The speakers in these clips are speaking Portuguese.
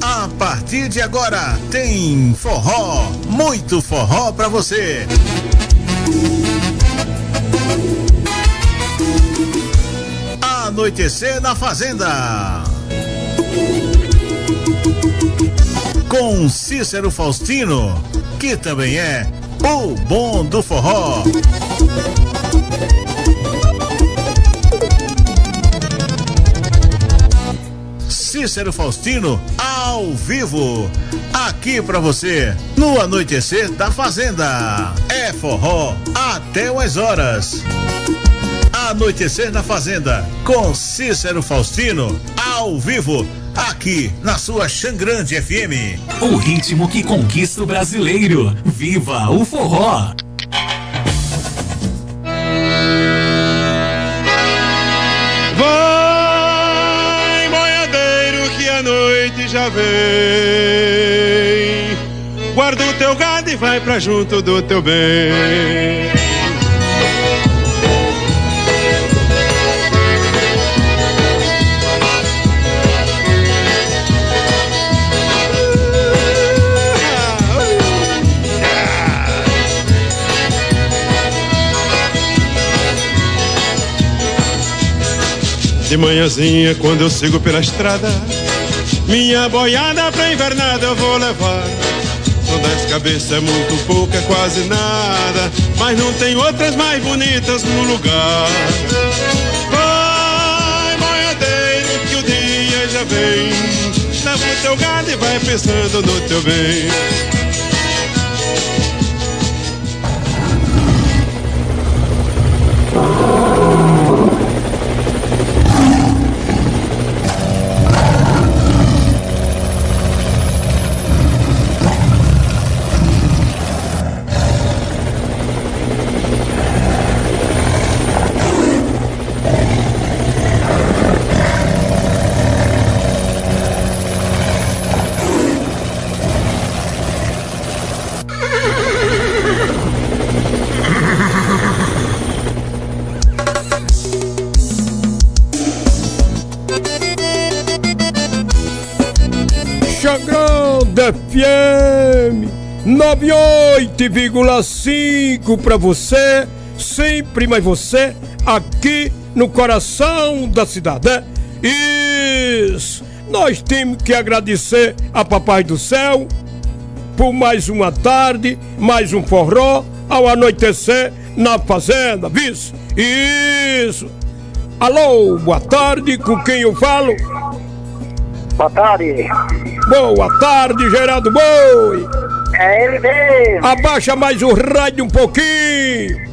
A partir de agora tem forró, muito forró para você. Anoitecer na Fazenda. Com Cícero Faustino, que também é o bom do forró. Cícero Faustino ao vivo, aqui para você, no anoitecer da Fazenda. É forró até umas horas. Anoitecer na Fazenda, com Cícero Faustino, ao vivo, aqui na sua Xangrande FM. O ritmo que conquista o brasileiro. Viva o forró! Noite já vem. Guarda o teu gado e vai pra junto do teu bem. De manhãzinha, quando eu sigo pela estrada, minha boiada pra invernada eu vou levar. São dez cabeças, é muito pouco, é quase nada, mas não tem outras mais bonitas no lugar. Vai, boiadeiro, que o dia já vem. Leva o teu gado e vai pensando no teu bem. 98,5 para você, sempre mais você, aqui no coração da cidade. né? Isso! Nós temos que agradecer a Papai do Céu por mais uma tarde, mais um forró ao anoitecer na fazenda, vice? Isso! Alô, boa tarde, com quem eu falo? Boa tarde. Boa tarde, Geraldo Boi! É ele mesmo. Abaixa mais o rádio um pouquinho!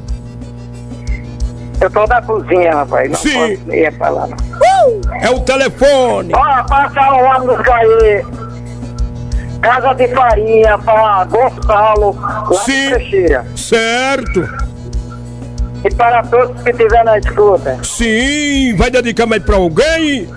Eu tô na cozinha, rapaz. Não Sim. posso não. É o telefone! Ó, passa o ônibus aí. Casa de farinha pra Gonçalo, lá Sim. Certo! E para todos que estiver na escuta. Sim! Vai dedicar mais pra alguém?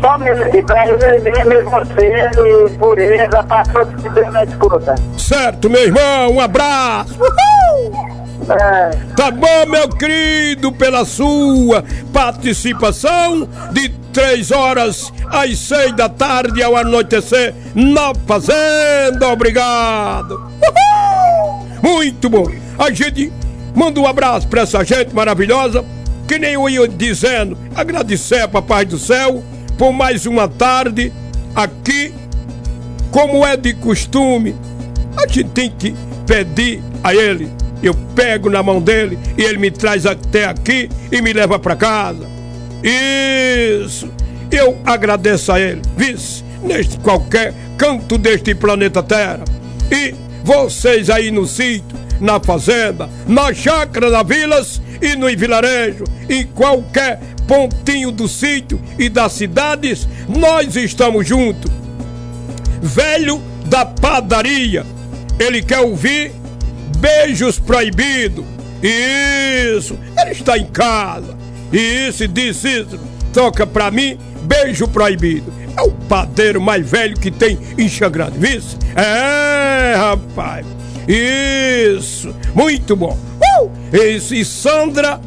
Só mesmo, e pra ele mesmo, e você, e pureza, todos que estiver na escuta. Certo, meu irmão, um abraço! Uhul! É, Tá bom, meu querido, pela sua participação de três horas às seis da tarde ao anoitecer na Fazenda. Obrigado! Uhul! Muito bom! A gente manda um abraço pra essa gente maravilhosa, que nem eu ia dizendo, agradecer a Papai do Céu por mais uma tarde aqui como é de costume, a gente tem que pedir a ele. Eu pego na mão dele e ele me traz até aqui e me leva para casa. Isso! Eu agradeço a ele, vice, neste qualquer canto deste planeta Terra. E vocês aí no sítio, na fazenda, na chácara, na vilas e no vilarejo, em qualquer pontinho do sítio e das cidades, nós estamos juntos velho da padaria. Ele quer ouvir beijos proibidos. Isso, ele está em casa. Isso, disse isso. Toca pra mim, beijo proibido. É o padeiro mais velho que tem em Xangrande? É, rapaz. Isso, muito bom. Uh! Isso, e Sandra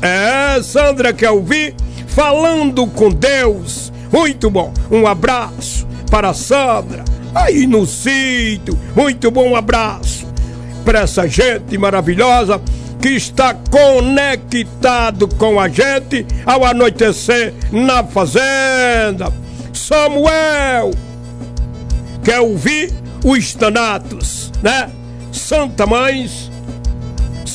É, Sandra quer ouvir falando com Deus. Muito bom. Um abraço para Sandra. Aí no sítio. Muito bom um abraço para essa gente maravilhosa que está conectado com a gente ao anoitecer na fazenda. Samuel quer ouvir os danatos, né? Santa Mães,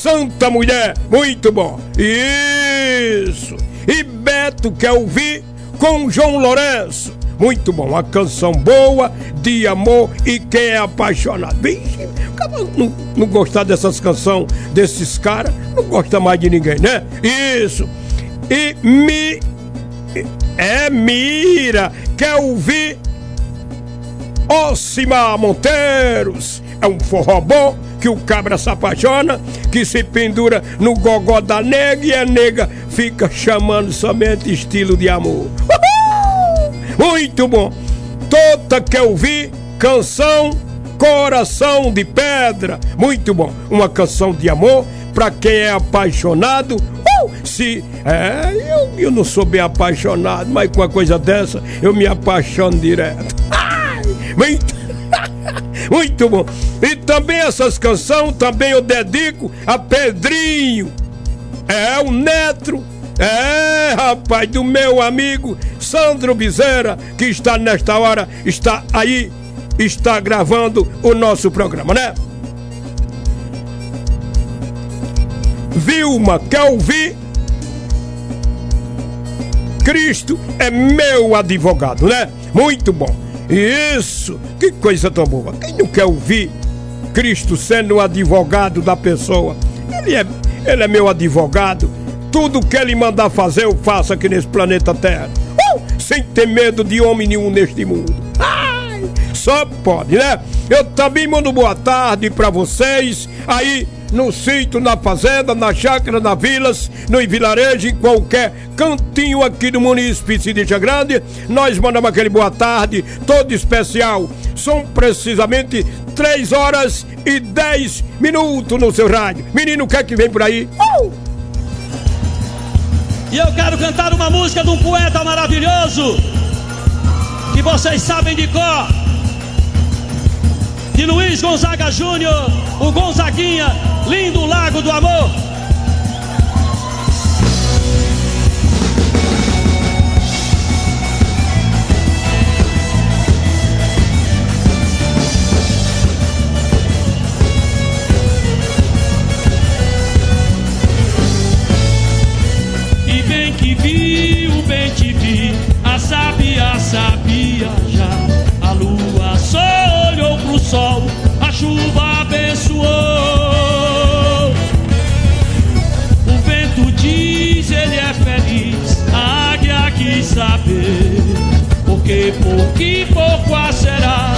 Santa Mulher, muito bom. Isso. E Beto quer ouvir com João Lourenço. Muito bom, uma canção boa, de amor e quem é apaixonado. Vixe, não, não gostar dessas canções desses caras, não gosta mais de ninguém, né? Isso. E me. É Mira, quer ouvir Ocimar Monteiros. É um forró bom que o cabra se apaixona, que se pendura no gogó da nega e a nega fica chamando somente estilo de amor. Uhul! Muito bom. Tota quer ouvir canção Coração de Pedra. Muito bom. Uma canção de amor para quem é apaixonado. Uh! Se é, eu, eu não sou bem apaixonado, mas com uma coisa dessa eu me apaixono direto. Muito, muito bom. E também essas canções também eu dedico a Pedrinho. É o neto. É, rapaz, do meu amigo Sandro Bezerra, que está nesta hora, está aí, está gravando o nosso programa, né? Vilma, quer ouvir? Cristo é meu advogado, né? Muito bom. Isso, que coisa tão boa. Quem não quer ouvir Cristo sendo o advogado da pessoa? Ele é, ele é meu advogado. Tudo que ele mandar fazer, eu faço aqui nesse planeta Terra. Uh, sem ter medo de homem nenhum neste mundo. Ai, só pode, né? Eu também mando boa tarde para vocês aí no sítio, na fazenda, na chácara, na vilas, no vilarejo, em qualquer cantinho aqui do município de Cidade Grande. Nós mandamos aquele boa tarde, todo especial. São precisamente 3 horas e 10 minutos no seu rádio. Menino, o que é que vem por aí? Uh! E eu quero cantar uma música de um poeta maravilhoso que vocês sabem de cor de Luiz Gonzaga Júnior, o Gonzaguinha, lindo Lago do Amor. Porque pouco e pouco a será,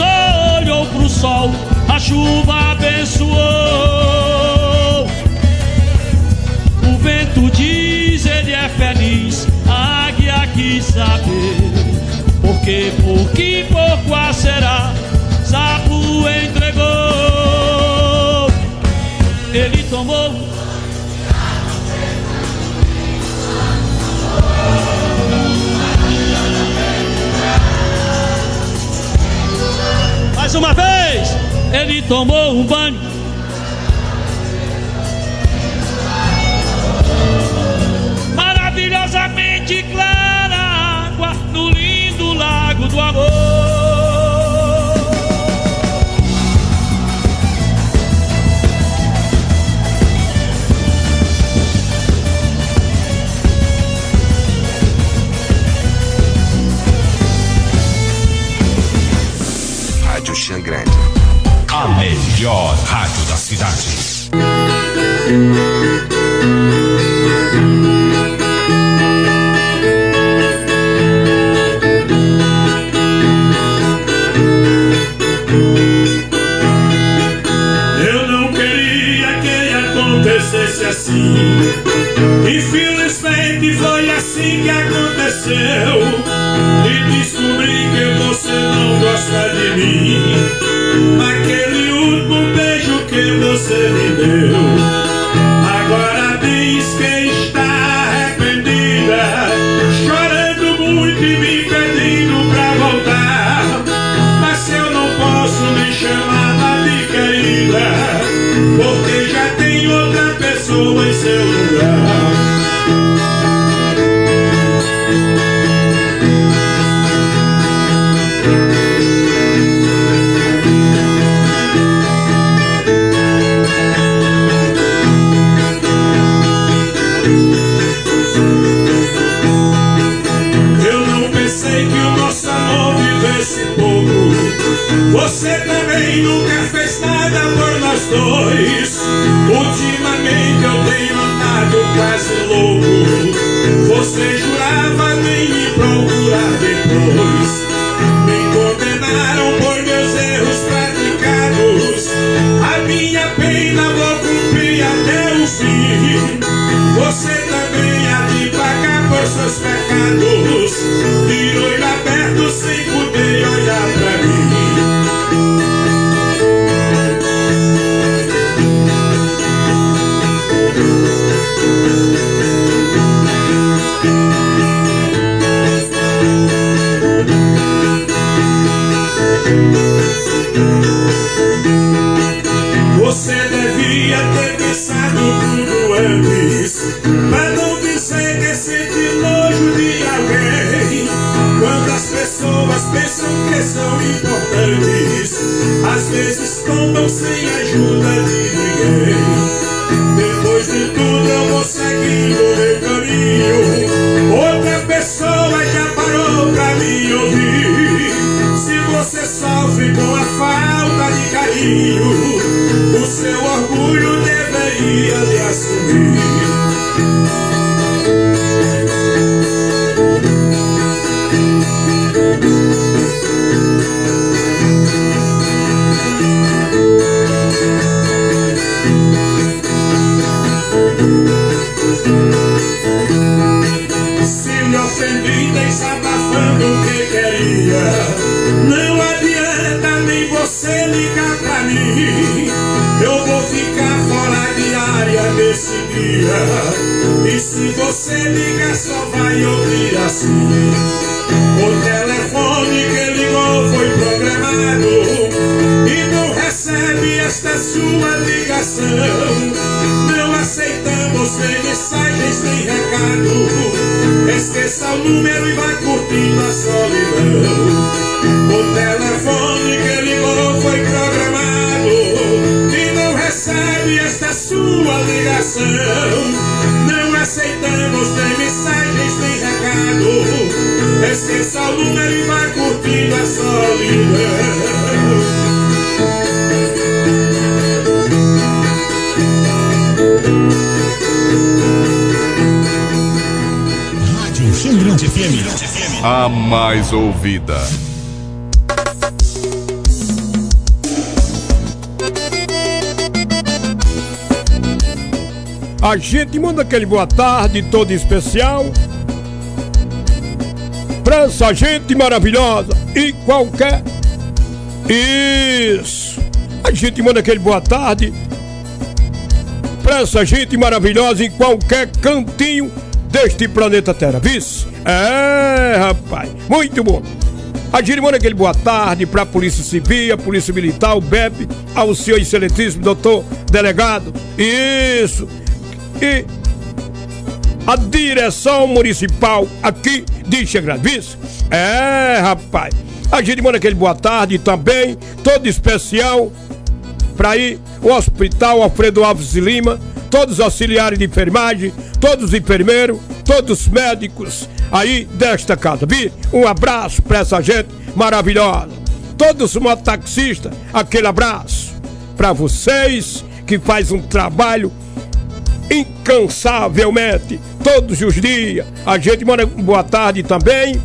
só olhou pro sol, a chuva abençoou. O vento diz, ele é feliz, a águia quis saber. Porque pouco e pouco será, sapo entregou. Ele tomou Mais uma vez, ele tomou um banho. Melhor rádio da cidade. Tombam sem ajuda de ninguém. Depois de tudo eu vou seguindo meu caminho. Outra pessoa já parou pra me ouvir. Se você sofre com a falta de carinho o seu orgulho deveria lhe assumir. Dia. E se você ligar, só vai ouvir assim. O telefone que ligou foi programado. E não recebe esta sua ligação. Não aceitamos nem mensagens nem recado. Esqueça o número e vai curtindo a solidão. O telefone que ligou foi programado sua ligação. Não aceitamos nem mensagens nem recado. Esqueça o número e vai curtindo a solidão. Rádio Xandrante FM. A mais ouvida. A gente manda aquele boa tarde todo especial essa gente maravilhosa e qualquer. Isso! A gente manda aquele boa tarde pra essa gente maravilhosa em qualquer cantinho deste planeta Terra. Vice? É, rapaz, muito bom. A gente manda aquele boa tarde pra Polícia Civil, a Polícia Militar, o BEP, ao senhor excelentíssimo doutor delegado. Isso! E a direção municipal aqui de Xangradis. É, rapaz. A gente manda aquele boa tarde também, todo especial, para ir o Hospital Alfredo Alves de Lima, todos os auxiliares de enfermagem, todos os enfermeiros, todos os médicos aí desta casa. Vi? Um abraço para essa gente maravilhosa. Todos os mototaxistas, aquele abraço. para vocês que faz um trabalho incansavelmente todos os dias. A gente manda boa tarde também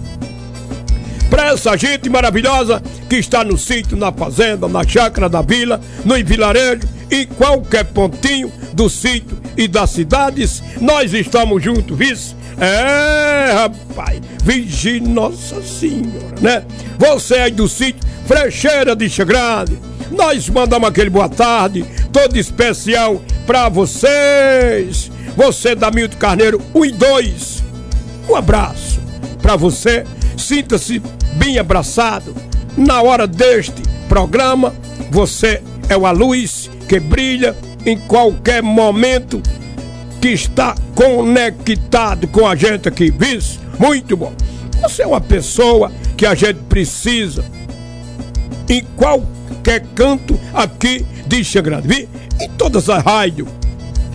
para essa gente maravilhosa que está no sítio, na fazenda, na chácara da vila, no vilarejo, em qualquer pontinho do sítio e das cidades, nós estamos juntos, vice. É, rapaz, vigie Nossa Senhora, né? Você aí do sítio Frecheira de Grande, nós mandamos aquele boa tarde, todo especial para vocês. Você da Milton Carneiro 1 e 2. Um abraço para você. Sinta-se bem abraçado. Na hora deste programa, você é uma luz que brilha em qualquer momento que está conectado com a gente aqui. Vice, muito bom. Você é uma pessoa que a gente precisa em qualquer canto aqui de Grande. Vi? Em todas as rádios.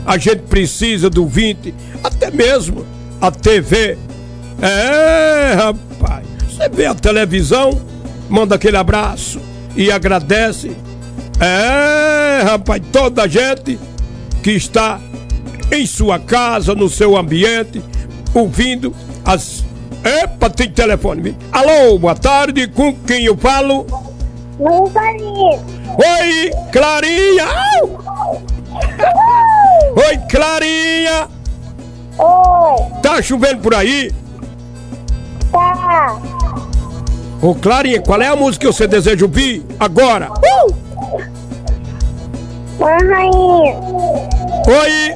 A gente precisa do 20, até mesmo a TV. É, rapaz. Você vê a televisão, manda aquele abraço e agradece. É, rapaz, toda a gente que está em sua casa, no seu ambiente, ouvindo as. Epa, tem telefone. Alô, boa tarde, com quem eu falo? Oi, Clarinha! Oi, Clarinha! Oi, Tá chovendo por aí? tá. Ô, Clarinha, qual é a música que você deseja ouvir agora? Mãe rainha, Oi,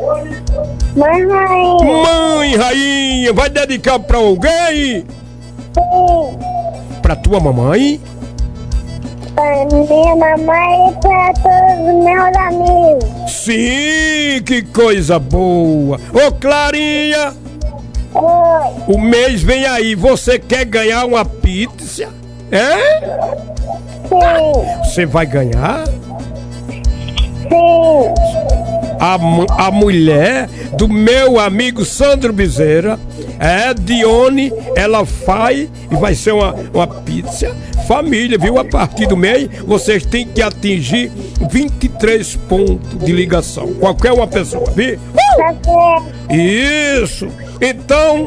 mãe rainha, mãe rainha, vai dedicar pra alguém? sim. Pra tua mamãe? Pra minha mamãe e pra todos os meus amigos. Sim, que coisa boa! Ô, Clarinha, Oi, o mês vem aí, você quer ganhar uma pizza? É? sim, Você vai ganhar? sim. A, a mulher do meu amigo Sandro Bezerra, é Dione, ela faz e vai ser uma, uma pizza família, viu? A partir do mês vocês têm que atingir 23 pontos de ligação. Qualquer uma pessoa, viu? Tá. Isso! Então,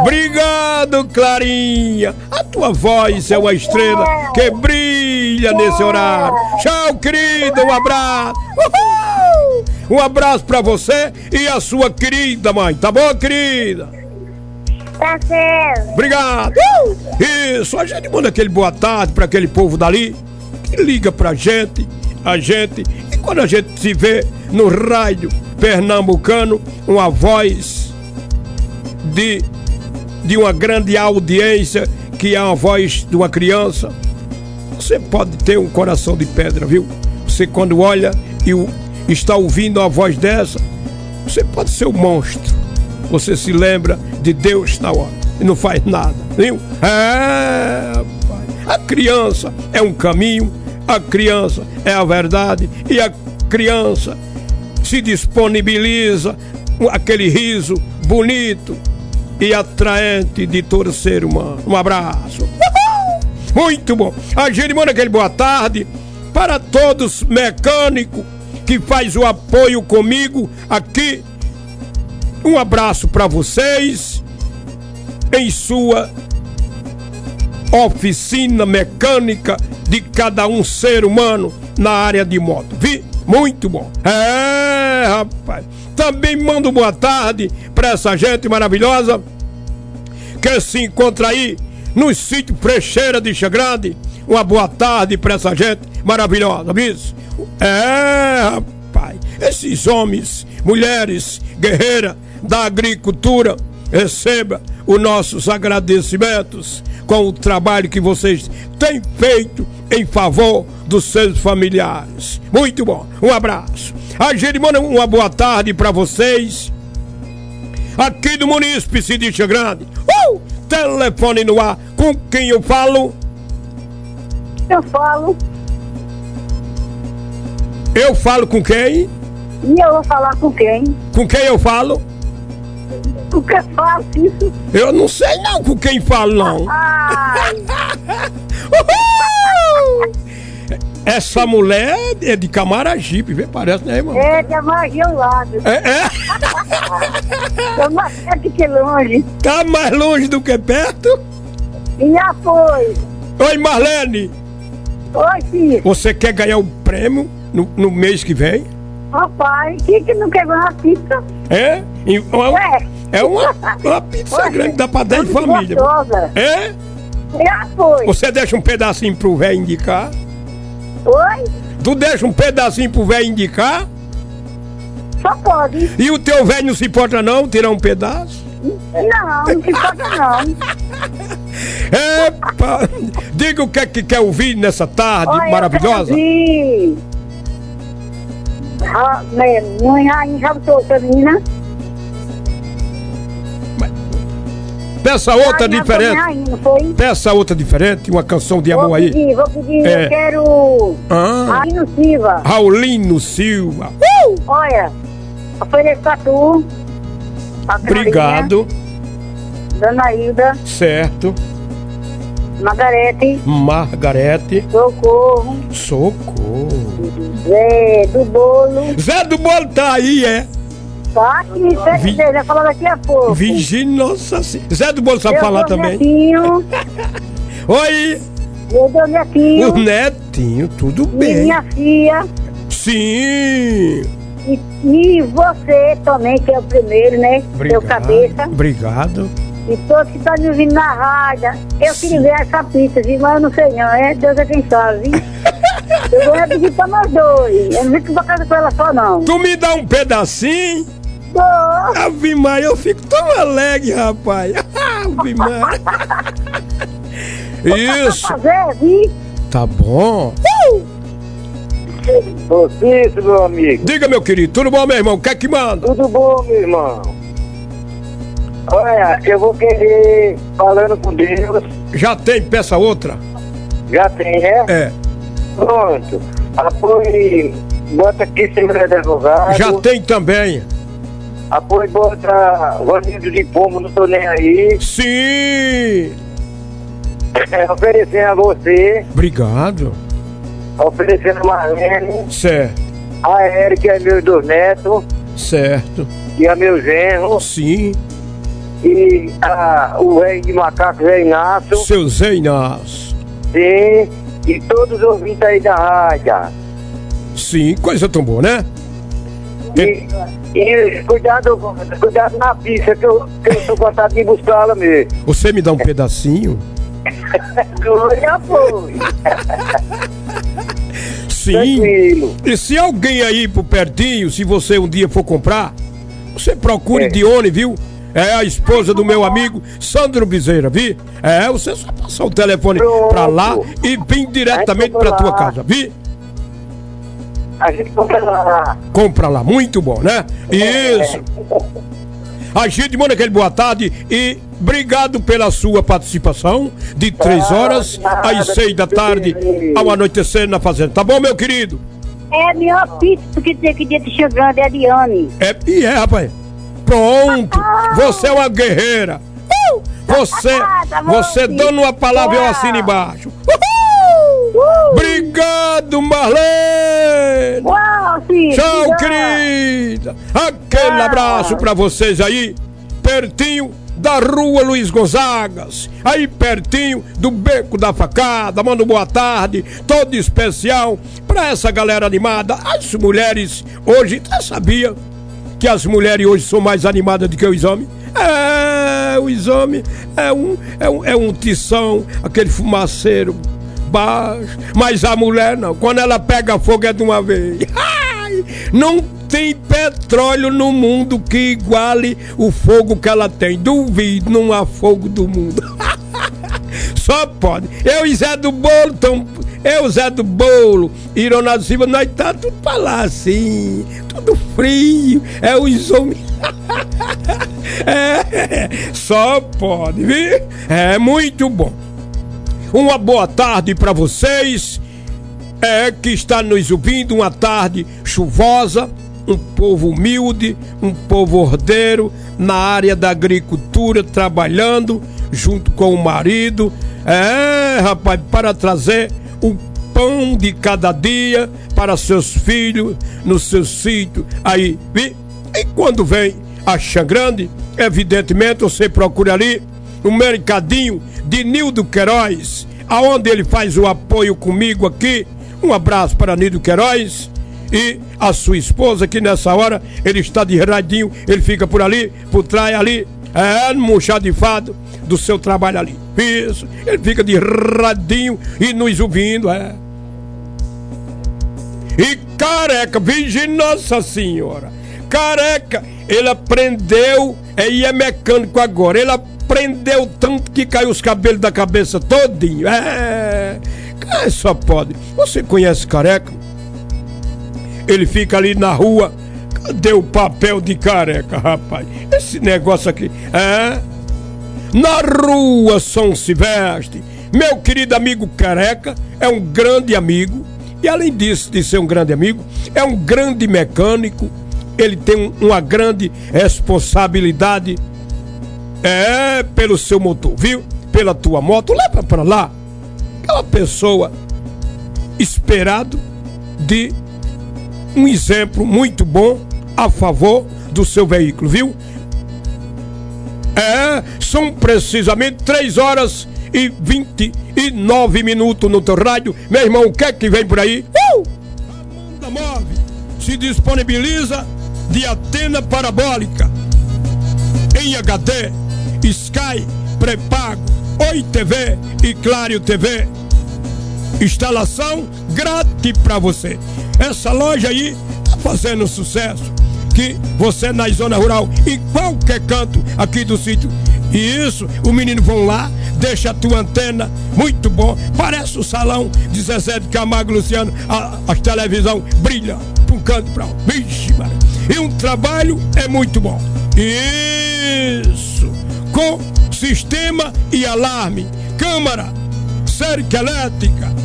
obrigado, Clarinha! A tua voz é uma estrela que brilha nesse horário. Tchau, querida, um abraço! Uhul! Um abraço pra você e a sua querida mãe, tá bom, querida? Tá certo. Obrigado! Isso, a gente manda aquele boa tarde pra aquele povo dali que liga pra gente, a gente, e quando a gente se vê no rádio pernambucano, uma voz de, de uma grande audiência, que é a voz de uma criança, você pode ter um coração de pedra, viu? Você quando olha e está ouvindo a voz dessa, você pode ser um monstro. Você se lembra de Deus na hora e não faz nada, viu? É, a criança é um caminho, a criança é a verdade e a criança se disponibiliza aquele riso bonito e atraente de todo ser humano. Um abraço. Uhul! Muito bom. A gente manda aquele boa tarde para todos mecânicos que faz o apoio comigo aqui. Um abraço para vocês em sua oficina mecânica de cada um ser humano na área de moto. Vi? Muito bom. É, rapaz. Também mando boa tarde para essa gente maravilhosa que se encontra aí no sítio Frecheira de Xagrande. Uma boa tarde para essa gente maravilhosa, viu? É, rapaz. Esses homens, mulheres, guerreiras da agricultura, receba os nossos agradecimentos com o trabalho que vocês têm feito em favor dos seus familiares. Muito bom. Um abraço. A gente manda uma boa tarde para vocês aqui do município Cidinha Grande. Uh! Telefone no ar, com quem eu falo? Eu falo Eu falo com quem? e eu vou falar com quem? Com quem eu falo? O que faço isso? Eu não sei não com quem falo não. Essa mulher é de Camaragipe, vê? Parece, né, irmão? É, de amarguei ao lado. É, é? Tô mais perto que longe. Tá mais longe do que perto? E já foi. Oi, Marlene, Oi, filho. você quer ganhar o prêmio no, no mês que vem? Rapaz, quem que não ganhar uma pizza? É? E uma- Ué. é uma, uma pizza Ué, grande, dá pra 10 muito famílias. gostosa. É? Já foi. Você deixa um pedacinho pro velho indicar? Oi? Tu deixa um pedacinho pro velho indicar? Só pode. E o teu velho não se importa não, tirar um pedaço? Não, não se importa não. Epa! Diga o que é que quer ouvir nessa tarde Olha, maravilhosa. Eu quero ouvir. Rainha, já botou outra menina? Peça outra Rainha, diferente. Peça outra diferente, uma canção de Vou amor aí. pedir, vou pedir, É. eu quero... Ah. Rainha Silva. Raulino Silva. Olha, ofereço pra tu. pra Obrigado. Dona Hilda, Certo. Margarete, Margarete. Socorro, Socorro. Zé do Bolo. Zé do Bolo tá aí, é? Tá aqui, me Vi- vai falar daqui a pouco. Virgínia, nossa senhora. Zé do Bolo sabe falar também. Netinho, Oi, eu dou netinho. o netinho, tudo E bem. minha filha. Sim. E, e você também, que é o primeiro, né? Seu cabeça. Obrigado. E todos que estão me ouvindo na rádio. Eu queria ver essa pizza, viu? mas eu não sei não. É Deus é quem sabe. viu? eu vou pedir pra nós dois. Eu não fico pra casa com ela só, não. Tu me dá um pedacinho? Dou. Ave Maria, eu fico tão alegre, rapaz. Ave Maria. Isso, Fazer, tá bom. Ô Cícero, meu amigo. Diga, meu querido, tudo bom, meu irmão? O que é que manda? Tudo bom, meu irmão? Olha, eu vou querer, falando com Deus, Já tem peça outra? já tem, né? É. Pronto. Apoio, bota aqui de Advogado. Já tem também. Apoio, bota Ronildo de Pomo, não tô nem aí. Sim. oferecendo a você, Obrigado. oferecendo a Marlene, Certo, a Eric, é meu dois netos, certo. e a meu genro, Sim. E o rei de macaco, Zé Inácio, Seu Zé Inácio. sim, e todos os ouvintes aí da rádio. Sim, coisa tão boa, né? E, e cuidado, cuidado na pista, que eu, que eu tô contado de buscá-la mesmo. Você me dá um pedacinho? Já foi. Sim. Tranquilo. E se alguém aí por pertinho, se você um dia for comprar, você procure É. Dione, viu? É a esposa do meu amigo Sandro Bezerra, viu? É, você só passar o telefone Pronto. pra lá e vir diretamente pra tua casa, viu? A gente compra lá. Compra lá, muito bom, né? Isso. A gente manda aquele boa tarde e obrigado pela sua participação de três horas nada, às seis da tarde ao anoitecer na fazenda. Tá bom, meu querido? É a melhor pizza que tem aqui dentro de chegando, é a Diane. É, e é, rapaz. Pronto. Você é uma guerreira. Uh! Você, Tá você dando uma palavra, eu assino embaixo. Uhul! Obrigado, Marlene. Uau. Tchau, querida. Aquele abraço pra vocês aí, pertinho da rua Luiz Gonzagas, aí pertinho do Beco da Facada. Manda boa tarde, todo especial pra essa galera animada. As mulheres hoje, você sabia que as mulheres hoje são mais animadas do que os homens? É, os homens é um, é um, é um tição, aquele fumaceiro baixo. Mas a mulher não, quando ela pega fogo é de uma vez. Ai, não tem petróleo no mundo que iguale o fogo que ela tem. Duvido, não há fogo do mundo. Só pode. Eu e Zé do Bolo, tão, eu, Zé do Bolo, e Ronaldo Silva, nós tá tudo pra lá assim, tudo frio. É os homens. é, só pode, viu? É muito bom. Uma boa tarde pra vocês. É que está nos ouvindo uma tarde chuvosa, um povo humilde, um povo ordeiro na área da agricultura trabalhando junto com o marido. É, rapaz, para trazer o pão de cada dia para seus filhos no seu sítio. Aí? E quando vem a Xangrande, evidentemente você procura ali o mercadinho de Nildo Queiroz, aonde ele faz o apoio comigo aqui. Um abraço para Nildo Queiroz e a sua esposa, que nessa hora ele está de radinho, ele fica por ali, por trás ali, é, murchadifado do seu trabalho ali. Isso, ele fica de radinho e nos ouvindo, é. E careca, virgem Nossa Senhora, careca, ele aprendeu, é, e é mecânico agora, ele aprendeu tanto que caiu os cabelos da cabeça todinho, é. Só pode. Você conhece careca? Ele fica ali na rua. O papel de careca, rapaz? Esse negócio aqui. É? Na rua São Silvestre. Meu querido amigo careca é um grande amigo. E além disso, de ser um grande amigo, é um grande mecânico. Ele tem uma grande responsabilidade. É pelo seu motor, viu? Pela tua moto. Leva para lá. Aquela pessoa esperado de um exemplo muito bom a favor do seu veículo, viu? É, são precisamente 3 horas e 29 minutos no teu rádio. Meu irmão, o que é que vem por aí? Uh! Amanda Move se disponibiliza de antena parabólica em HD, Sky, pré-pago, Oi TV e Claro TV. Instalação grátis para você. Essa loja aí tá fazendo sucesso. Que você na zona rural, em qualquer canto aqui do sítio. E isso, o menino vão lá, deixa a tua antena, muito bom. Parece o salão de Zezé de Camargo Luciano, a, a televisão brilha para um canto para outro. Mano. E um trabalho é muito bom. Isso. Com sistema e alarme, câmara, cerca elétrica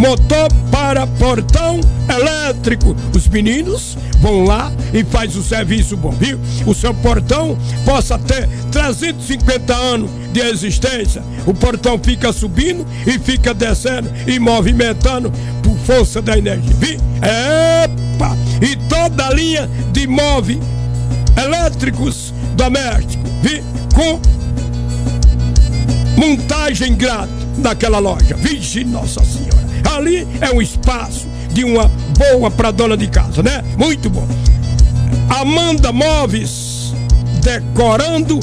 motor para portão elétrico. Os meninos vão lá e faz o serviço bom, viu? O seu portão possa ter 350 anos de existência. O portão fica subindo e fica descendo e movimentando por força da energia, viu? Epa! E toda a linha de move elétricos domésticos, viu? Com montagem grátis naquela loja. Vixe, Nossa Senhora. Ali é um espaço de uma boa para dona de casa, né? Muito bom. Amanda Móveis decorando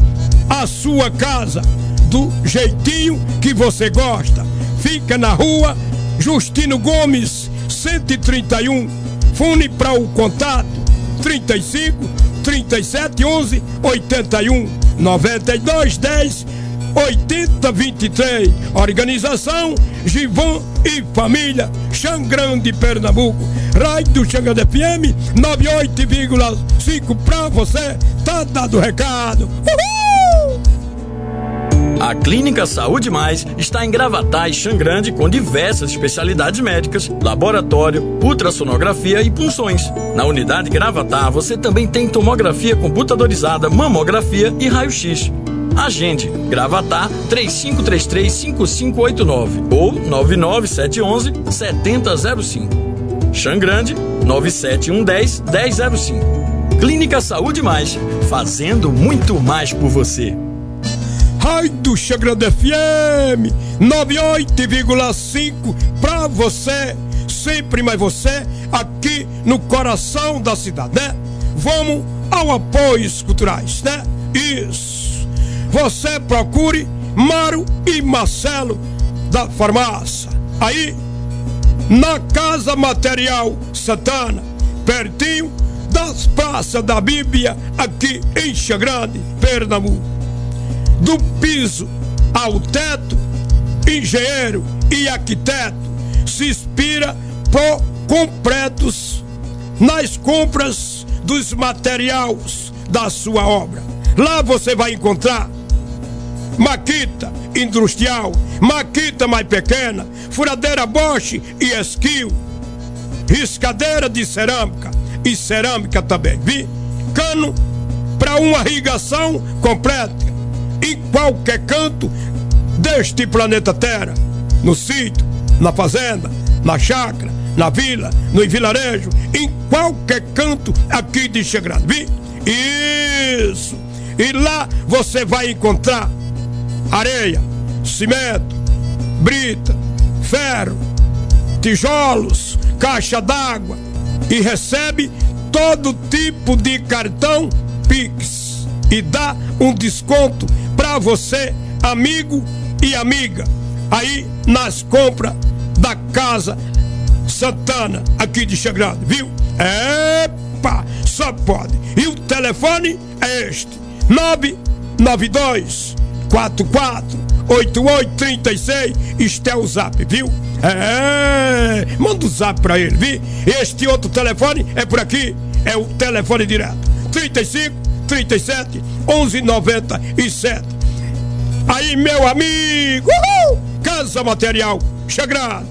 a sua casa do jeitinho que você gosta. Fica na rua Justino Gomes, 131. Fone para o contato 35 37 11 81 92 10 8023. Organização Givon e Família. Xangrande, Pernambuco. Rádio Xangrande FM 98,5 pra você. Tá dado o recado. Uhul! A Clínica Saúde Mais está em Gravatar e Xangrande com diversas especialidades médicas, laboratório, ultrassonografia e punções. Na unidade Gravatar você também tem tomografia computadorizada, mamografia e raio-x. Agende Gravatar 3533-5589 ou 99711 7005. Xangrande 97110 1005. Clínica Saúde Mais, fazendo muito mais por você. Rádio Xangrande FM 98,5 pra você, sempre mais você, aqui no coração da cidade, né? Vamos ao apoios culturais, né? Isso você procure Mário e Marcelo da farmácia. Aí, na Casa Material Santana, pertinho das praças da Bíblia, aqui em Grande, Pernambuco. Do piso ao teto, engenheiro e arquiteto se inspira por completos nas compras dos materiais da sua obra. Lá você vai encontrar Maquita industrial, maquita mais pequena, furadeira Bosch e esquio, riscadeira de cerâmica e cerâmica também, vi? Cano para uma irrigação completa em qualquer canto deste planeta Terra, no sítio, na fazenda, na chácara, na vila, no vilarejo, em qualquer canto aqui de Xangrande. Vi? Isso! E lá você vai encontrar areia, cimento, brita, ferro, tijolos, caixa d'água e recebe todo tipo de cartão Pix e dá um desconto para você, amigo e amiga. Aí nas compras da casa Santana aqui de Xangrande, viu? Epa, só pode. E o telefone é este: 992 44 8836. Isto é o zap, viu? É, manda o zap pra ele, viu? Este outro telefone é por aqui, é o telefone direto: 35 37 11 97. Aí, meu amigo, uhul, Casa Material, Xagrado.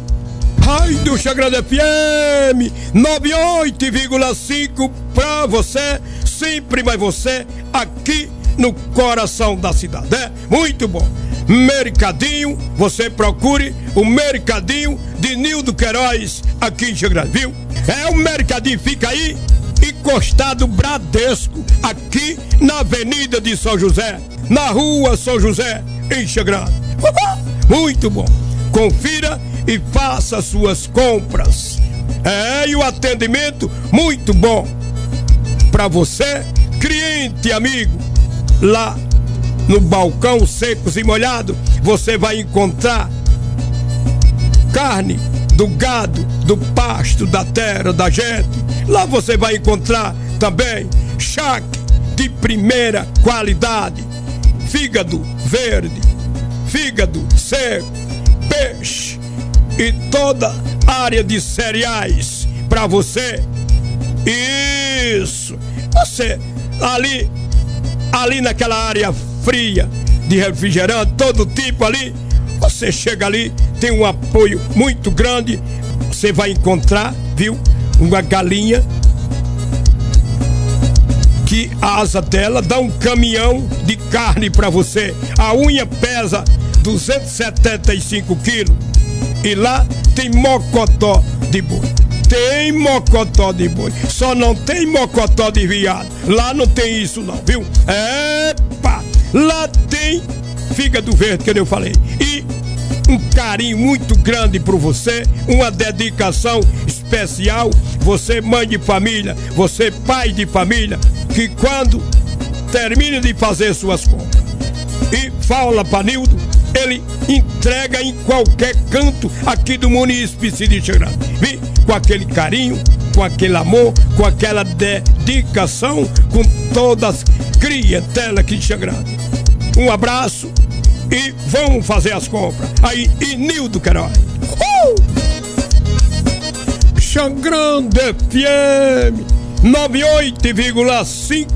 Ai do Xagrado FM 98,5 pra você, sempre mais você, aqui no coração da cidade. É muito bom. Mercadinho, você procure o Mercadinho de Nildo Queiroz aqui em Xagrado, viu? É o Mercadinho, fica aí encostado Bradesco, aqui na Avenida de São José, na Rua São José, em Xagrado. Muito bom. Confira e faça suas compras. É, e o atendimento muito bom para você, cliente amigo. Lá no balcão secos e molhado, você vai encontrar carne do gado, do pasto, da terra, da gente. Lá você vai encontrar também charque de primeira qualidade, fígado verde, fígado seco, peixe e toda área de cereais para você. Isso. Você ali ali naquela área fria de refrigerante, todo tipo ali, você chega ali, tem um apoio muito grande, você vai encontrar, viu? Uma galinha que a asa dela dá um caminhão de carne para você. A unha pesa 275 quilos. E lá tem mocotó de boi. Tem mocotó de boi. Só não tem mocotó de viado. Lá não tem isso não, viu? Epa! Lá tem fígado verde, que eu falei. E um carinho muito grande por você, uma dedicação especial. Você, mãe de família, você, pai de família, que quando termina de fazer suas compras e fala para Nildo, ele entrega em qualquer canto aqui do município de Xangrande. Vi? Com aquele carinho, com aquele amor, com aquela dedicação, com todas as clientela aqui de Xangrande. Um abraço e vamos fazer as compras. Aí, e Nildo Queiroz. Uh! Xangrande FM 98,5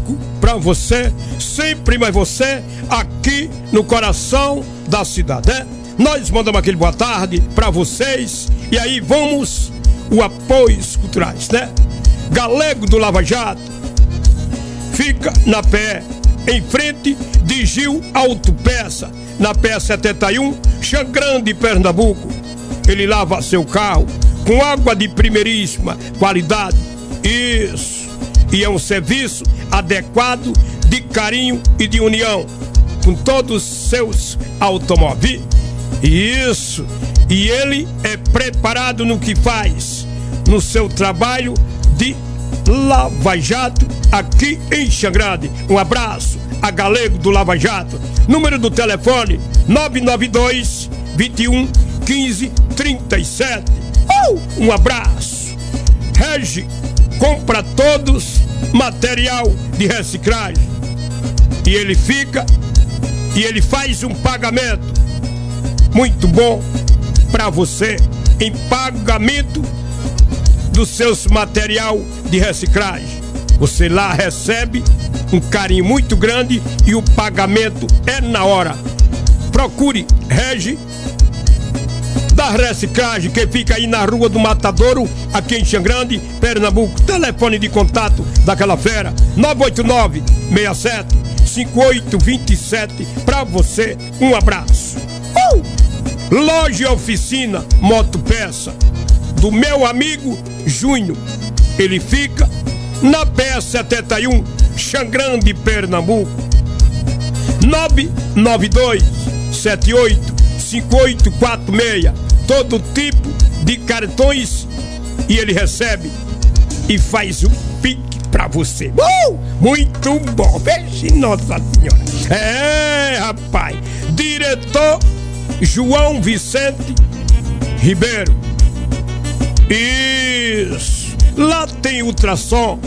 para você, sempre mais você, aqui no coração da cidade. É? Nós mandamos aquele boa tarde para vocês e aí vamos o apoios culturais, né? Galego do Lava Jato fica na pé, em frente de Gil Autopeça, na pé 71, Xangrande, Pernambuco. Ele lava seu carro com água de primeiríssima qualidade. Isso. E é um serviço adequado de carinho e de união com todos os seus automóveis. Isso. E ele é preparado no que faz, no seu trabalho de Lava Jato aqui em Xangrade. Um abraço a Galego do Lava Jato. Número do telefone 992 21 15 37. Uh, um abraço. Regi compra todos material de reciclagem. E ele fica e ele faz um pagamento muito bom para você em pagamento dos seus material de reciclagem. Você lá recebe um carinho muito grande e o pagamento é na hora. Procure Regi da reciclagem que fica aí na rua do Matadouro, aqui em Xangrande, Pernambuco. Telefone de contato daquela fera: 989 67 5827 para você. Um abraço. Uh! Loja oficina Moto Peça do meu amigo Júnior. Ele fica na PS71, Xangrande, Pernambuco. 992 78 5846. Todo tipo de cartões e ele recebe e faz o pique pra você. Uh! Muito bom, veja Nossa Senhora. É, rapaz. Diretor João Vicente Ribeiro. Isso. Lá tem ultrassom.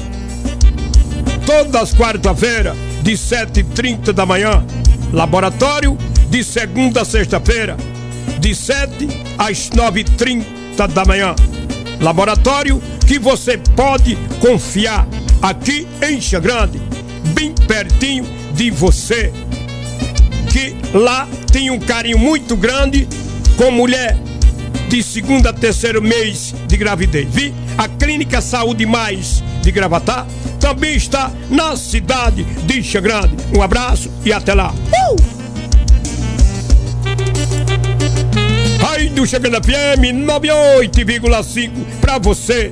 Todas as quarta-feiras, de 7h30 da manhã. Laboratório, de segunda a sexta-feira, de 7 às 9h30 da manhã. Laboratório que você pode confiar aqui em Xagrande, bem pertinho de você. Que lá tem um carinho muito grande com mulher de segunda a terceiro mês de gravidez. Vi? A Clínica Saúde Mais de Gravatar também está na cidade de Xagrande. Um abraço e até lá. Uh! Aí do Chegando FM 98,5 pra você.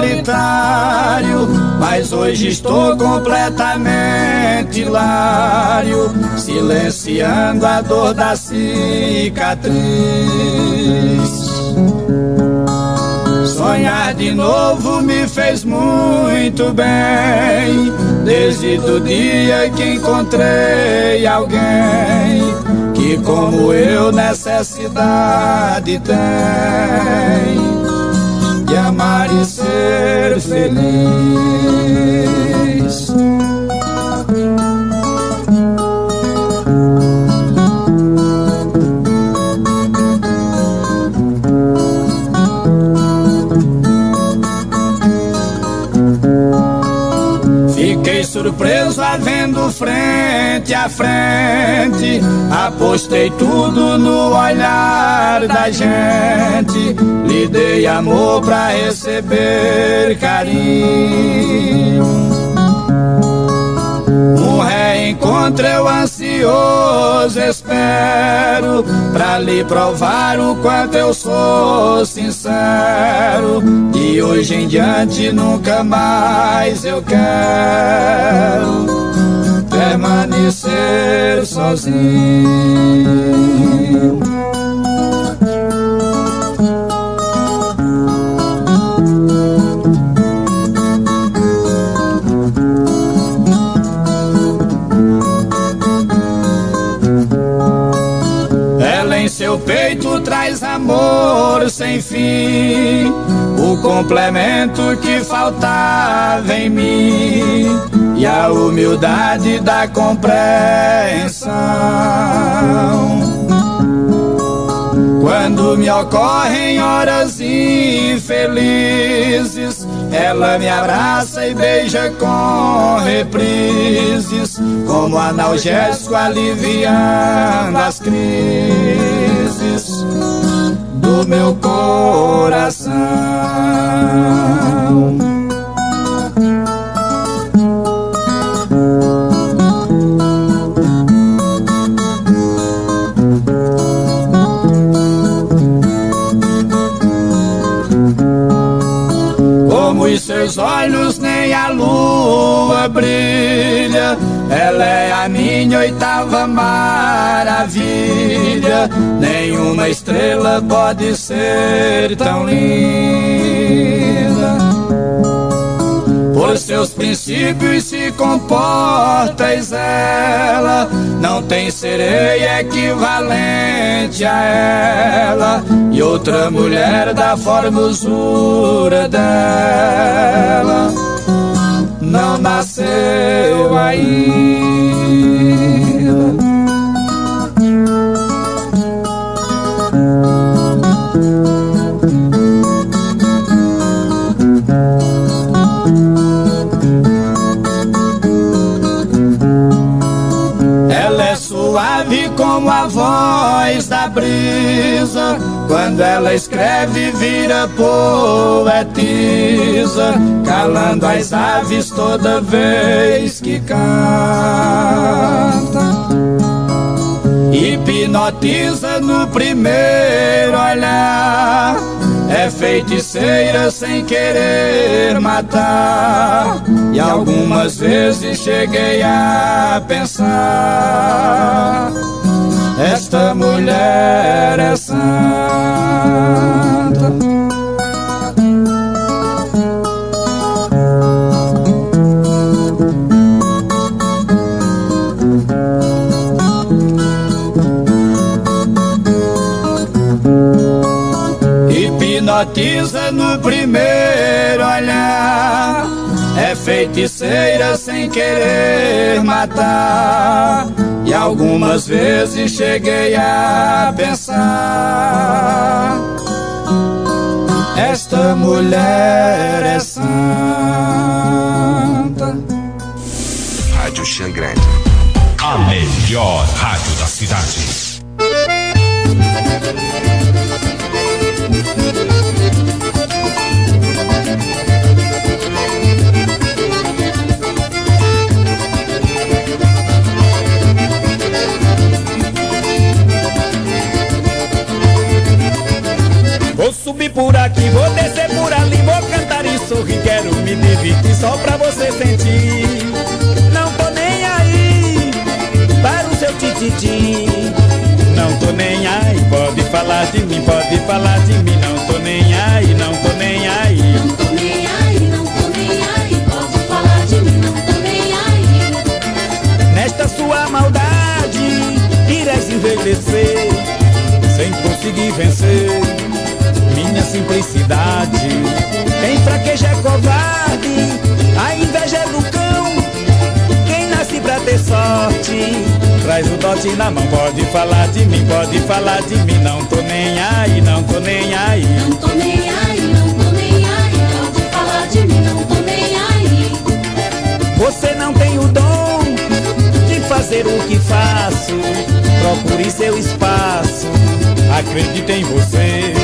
Solitário, mas hoje estou completamente hilário, silenciando a dor da cicatriz. Sonhar de novo me fez muito bem, desde o dia que encontrei alguém que como eu necessidade tem de amar e ser feliz. Fiquei surpreso a vendo frente a frente. Apostei tudo no olhar da gente. Lhe dei amor pra receber carinho. Um reencontro eu ansioso espero Pra lhe provar o quanto eu sou sincero. De hoje em diante nunca mais eu quero Permanecer sozinho amor sem fim, o complemento que faltava em mim e a humildade da compreensão. Quando me ocorrem horas infelizes, ela me abraça e beija com reprises, como analgésico aliviando as crises do meu coração. Como os seus olhos nem a lua brilha, ela é a minha oitava maravilha. Nenhuma estrela pode ser tão linda. Por seus princípios se comportas ela, não tem sereia equivalente a ela, e outra mulher da formosura dela não nasceu ainda. Ela é suave como a voz da brisa quando ela escreve vira poetisa, calando as aves toda vez que canta. Hipnotiza no primeiro olhar é feiticeira sem querer matar. E algumas vezes cheguei a pensar: esta mulher é santa. hipnotiza no primeiro olhar. É feiticeira sem querer matar. E algumas vezes cheguei a pensar: Esta mulher é santa. Rádio Xangrande. A melhor rádio da cidade. Subir por aqui, vou descer por ali, vou cantar e sorrir, quero me divertir só pra você sentir. Não tô nem aí para o seu tititi. Não tô nem aí, pode falar de mim, pode falar de mim. Não tô nem aí, não tô nem aí. Não tô nem aí, não tô nem aí, pode falar de mim, não tô nem aí. Nesta sua maldade, irás envelhecer sem conseguir vencer minha simplicidade. Quem fraqueja é covarde, a inveja é do cão. Quem nasce pra ter sorte, traz o dote na mão. Pode falar de mim, pode falar de mim. Não tô nem aí, não tô nem aí. Não tô nem aí, não tô nem aí, pode falar de mim, não tô nem aí. Você não tem o dom de fazer o que faço. Procure seu espaço, acredite em você.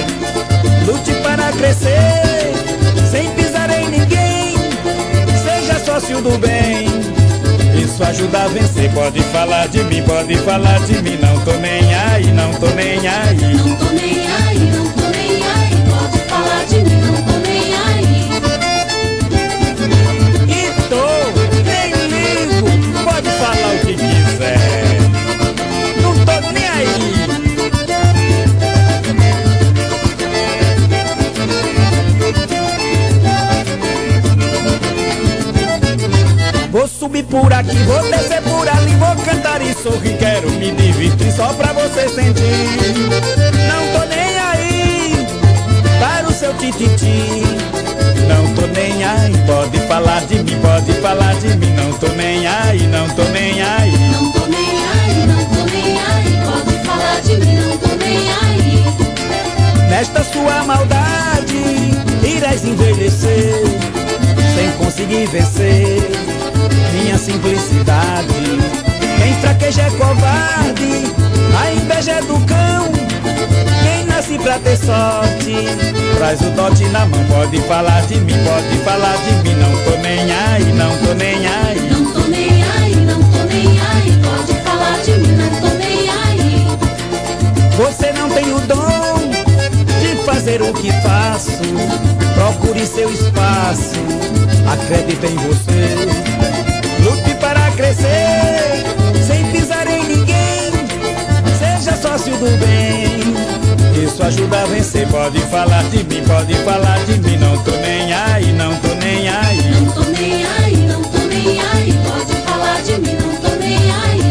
Lute para crescer, sem pisar em ninguém. Seja sócio do bem, isso ajuda a vencer. Pode falar de mim, pode falar de mim. Não tô nem aí, não tô nem aí. Não tô nem aí, Vou subir por aqui, vou descer por ali, vou cantar e sorrir. Quero me divertir só pra você sentir. Não tô nem aí para o seu tititi. Não tô nem aí, pode falar de mim, pode falar de mim. Não tô nem aí, não tô nem aí. Não tô nem aí, não tô nem aí, pode falar de mim, não tô nem aí. Nesta sua maldade irás envelhecer sem conseguir vencer minha simplicidade. Quem fraqueja é covarde, a inveja é do cão. Quem nasce pra ter sorte, traz o dote na mão. Pode falar de mim, pode falar de mim. Não tô nem aí, não tô nem aí. Não tô nem aí, não tô nem aí, pode falar de mim, não tô nem aí. Você não tem o dom de fazer o que faço. Procure seu espaço, acredite em você. Crescer, sem pisar em ninguém. Seja sócio do bem, isso ajuda a vencer. Pode falar de mim, pode falar de mim. Não tô nem aí, não tô nem aí. Não tô nem aí, não tô nem aí, pode falar de mim, não tô nem aí.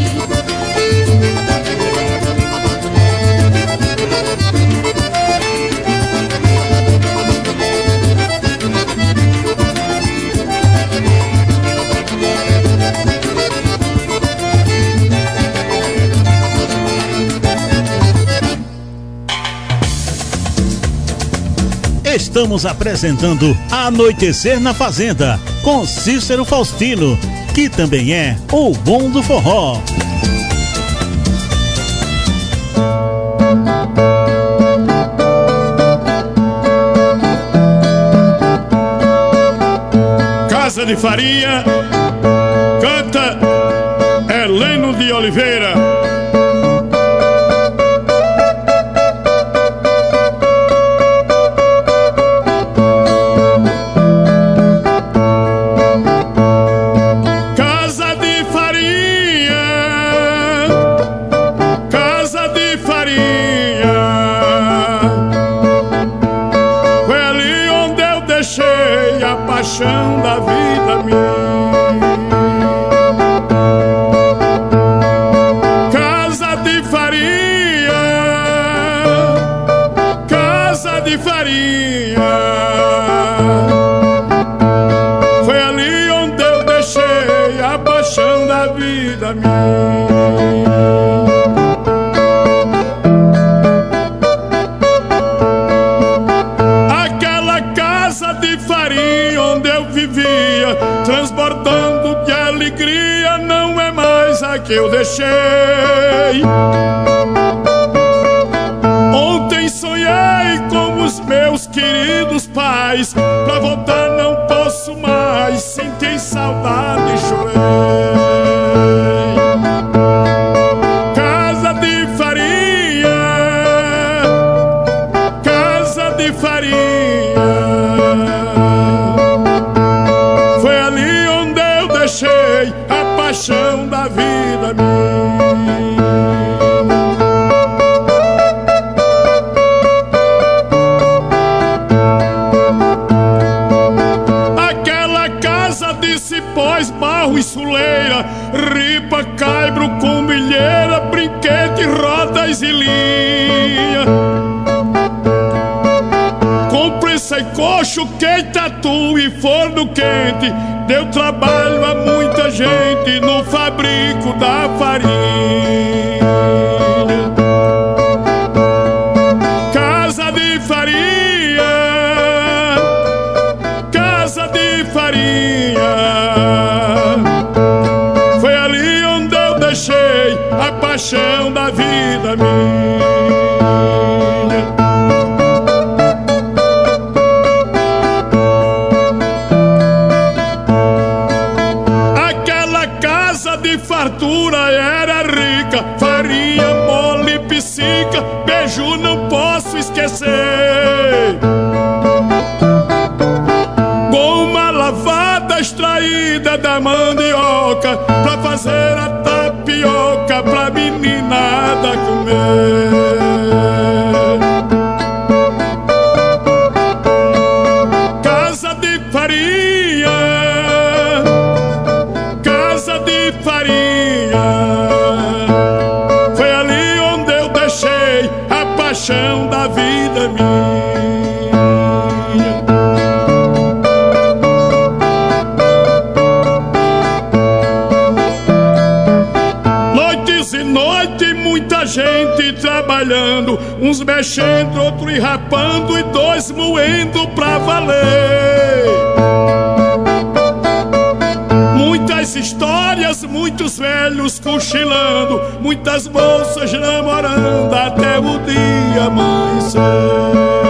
estamos apresentando Anoitecer na Fazenda com Cícero Faustino, que também é o bom do forró. Casa de Faria canta Heleno de Oliveira. Ontem sonhei com os meus queridos pais. Pra voltar não posso mais. Senti saudade e chorei. Quente, deu trabalho da mandioca pra fazer a uns mexendo, outros rapando e dois moendo pra valer. Muitas histórias, muitos velhos cochilando, muitas moças namorando até o dia amanhecer.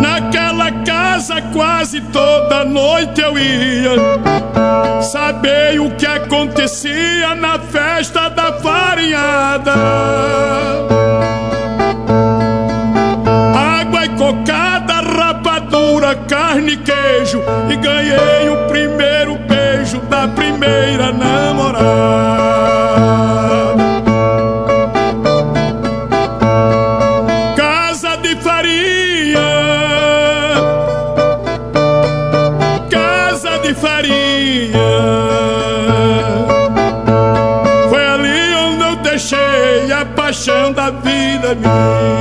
Naquela casa quase toda noite eu ia saber o que acontecia na festa da farinhada. Água e cocada, rapadura, carne e queijo e ganhei o primeiro da primeira namorada. Casa de farinha, casa de farinha. Foi ali onde eu deixei a paixão da vida minha.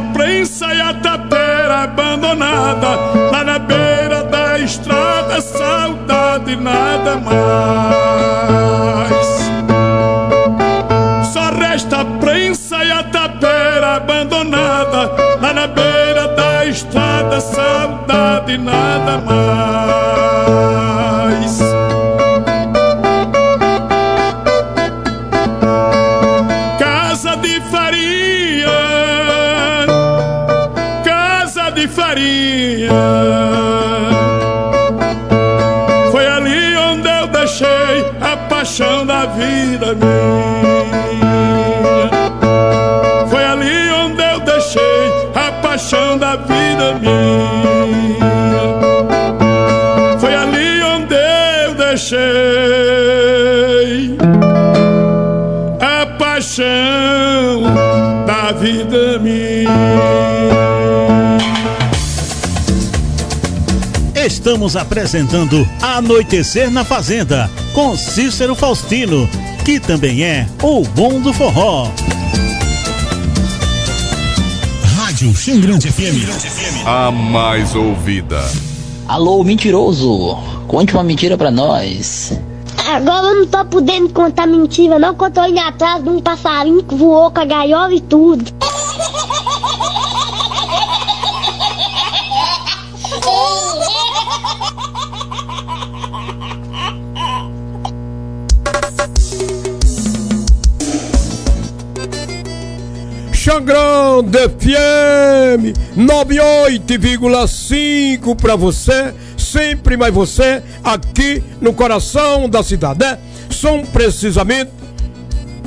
A prensa e a tapera abandonada lá na beira da estrada, saudade nada mais. Só resta a prensa e a tapera abandonada lá na beira da estrada, saudade nada mais. Estamos apresentando Anoitecer na Fazenda com Cícero Faustino, que também é o bom do forró. Rádio Xangrande FM. A mais ouvida. Alô, mentiroso! Conte uma mentira pra nós. Agora eu não tô podendo contar mentira, não, que eu tô indo atrás de um passarinho que voou com a gaiola e tudo. Xangrande FM 98,5 pra você, sempre mais você, aqui no coração da cidade, né? São precisamente,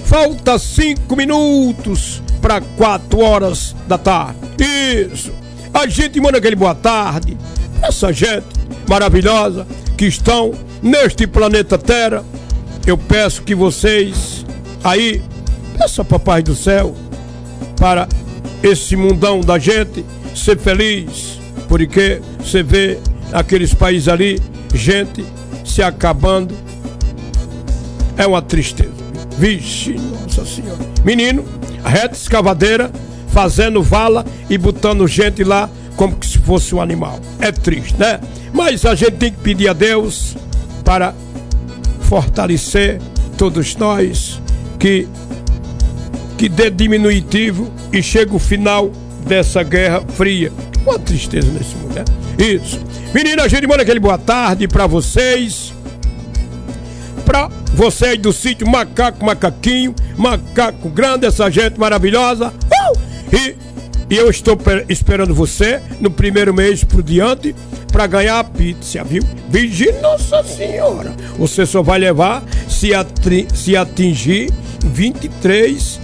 falta cinco minutos para quatro horas da tarde. Isso. A gente manda aquele boa tarde. Essa gente maravilhosa que estão neste planeta Terra. Eu peço que vocês aí, peça papai do céu, para esse mundão da gente ser feliz, porque você vê aqueles países ali, gente se acabando, é uma tristeza. Vixe, nossa senhora. Menino, reta escavadeira, fazendo vala e botando gente lá como se fosse um animal. É triste, né? Mas a gente tem que pedir a Deus para fortalecer todos nós que que dê diminutivo e chega o final dessa guerra fria. Uma tristeza nesse mundo, né? Isso. Menina, a gente aquele boa tarde pra vocês. Pra vocês do sítio Macaco Macaquinho, Macaco Grande, essa gente maravilhosa. Uh! E, e eu estou pe- esperando você no primeiro mês por diante pra ganhar a pizza, viu? Virgem Nossa Senhora. Você só vai levar se, atri- se atingir 23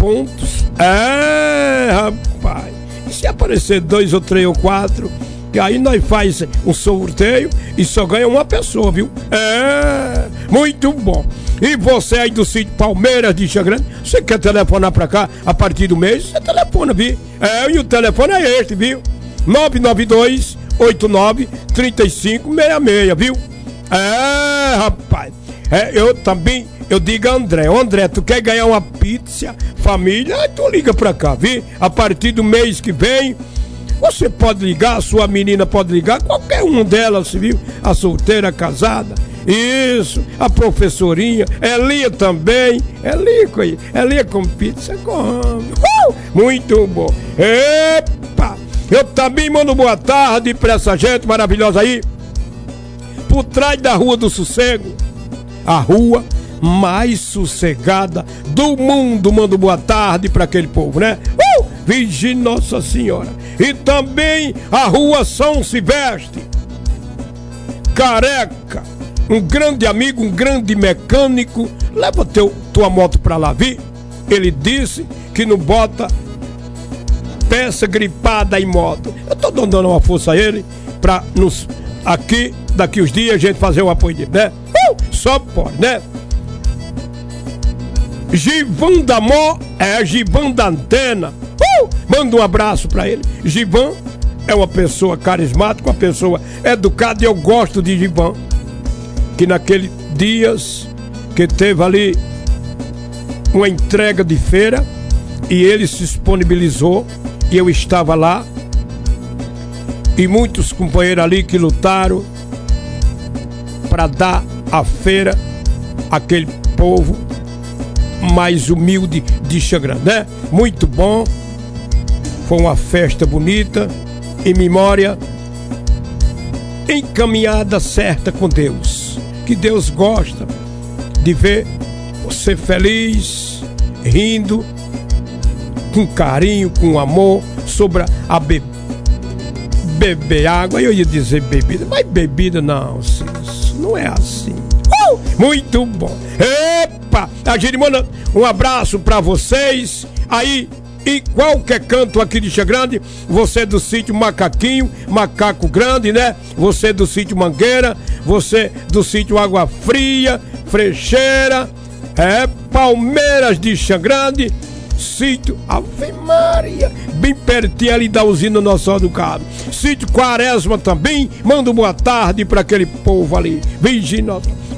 pontos. É, rapaz. E se aparecer dois ou três ou quatro, que aí nós faz um sorteio e só ganha uma pessoa, viu? É, muito bom. E você aí do sítio Palmeiras de Xagrande, você quer telefonar pra cá a partir do mês? Você telefona, viu? É, e o telefone é este, viu? 992 89 3566, viu? É, rapaz. É, eu também, eu digo a André, André, tu quer ganhar uma pizza, família? Tu liga pra cá, viu? A partir do mês que vem, você pode ligar, a sua menina pode ligar, qualquer um delas, viu? A solteira, a casada. Isso, a professorinha, Elia também. Elia, coi- Elia com pizza, come. Uh! Muito bom. Epa! Eu também mando boa tarde pra essa gente maravilhosa aí. Por trás da Rua do Sossego, a rua mais sossegada do mundo. Mando boa tarde pra aquele povo, né? Uh! Virgem Nossa Senhora. E também a Rua São Silvestre. Careca, um grande amigo, um grande mecânico, leva teu, tua moto pra lá, vi? Ele disse que não bota peça gripada em moto. Eu tô dando uma força a ele pra nos aqui, daqui os dias, a gente fazer o apoio dele, né? Só pode, né? Givan da Mó é Givan da Antena. Uh, manda um abraço pra ele. Givan é uma pessoa carismática, uma pessoa educada e eu gosto de Givan. Que naquele dias que teve ali uma entrega de feira e ele se disponibilizou e eu estava lá e muitos companheiros ali que lutaram para dar a feira àquele povo mais humilde de Xangrã, né? Muito bom. Foi uma festa bonita, em memória, encaminhada certa com Deus. Que Deus gosta de ver você feliz, rindo, com carinho, com amor, sobre a be beber água. Eu ia dizer bebida, mas bebida não, isso não é assim. Uh, muito bom. Epa, a Girimona, um abraço para vocês aí em qualquer canto aqui de Chia Grande, você do sítio Macaquinho, Macaco Grande, né? Você do sítio Mangueira, você do sítio Água Fria, Frecheira, é Palmeiras de Chia Grande, sítio Ave Maria, bem pertinho ali da usina Nossa do Cabo. Sítio Quaresma também, manda boa tarde para aquele povo ali. Virgem.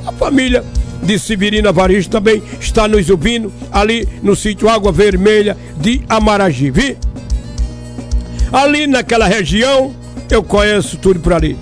A família de Severina Varisto também está nos ouvindo ali no sítio Água Vermelha de Amaragibi. Ali naquela região, eu conheço tudo por ali.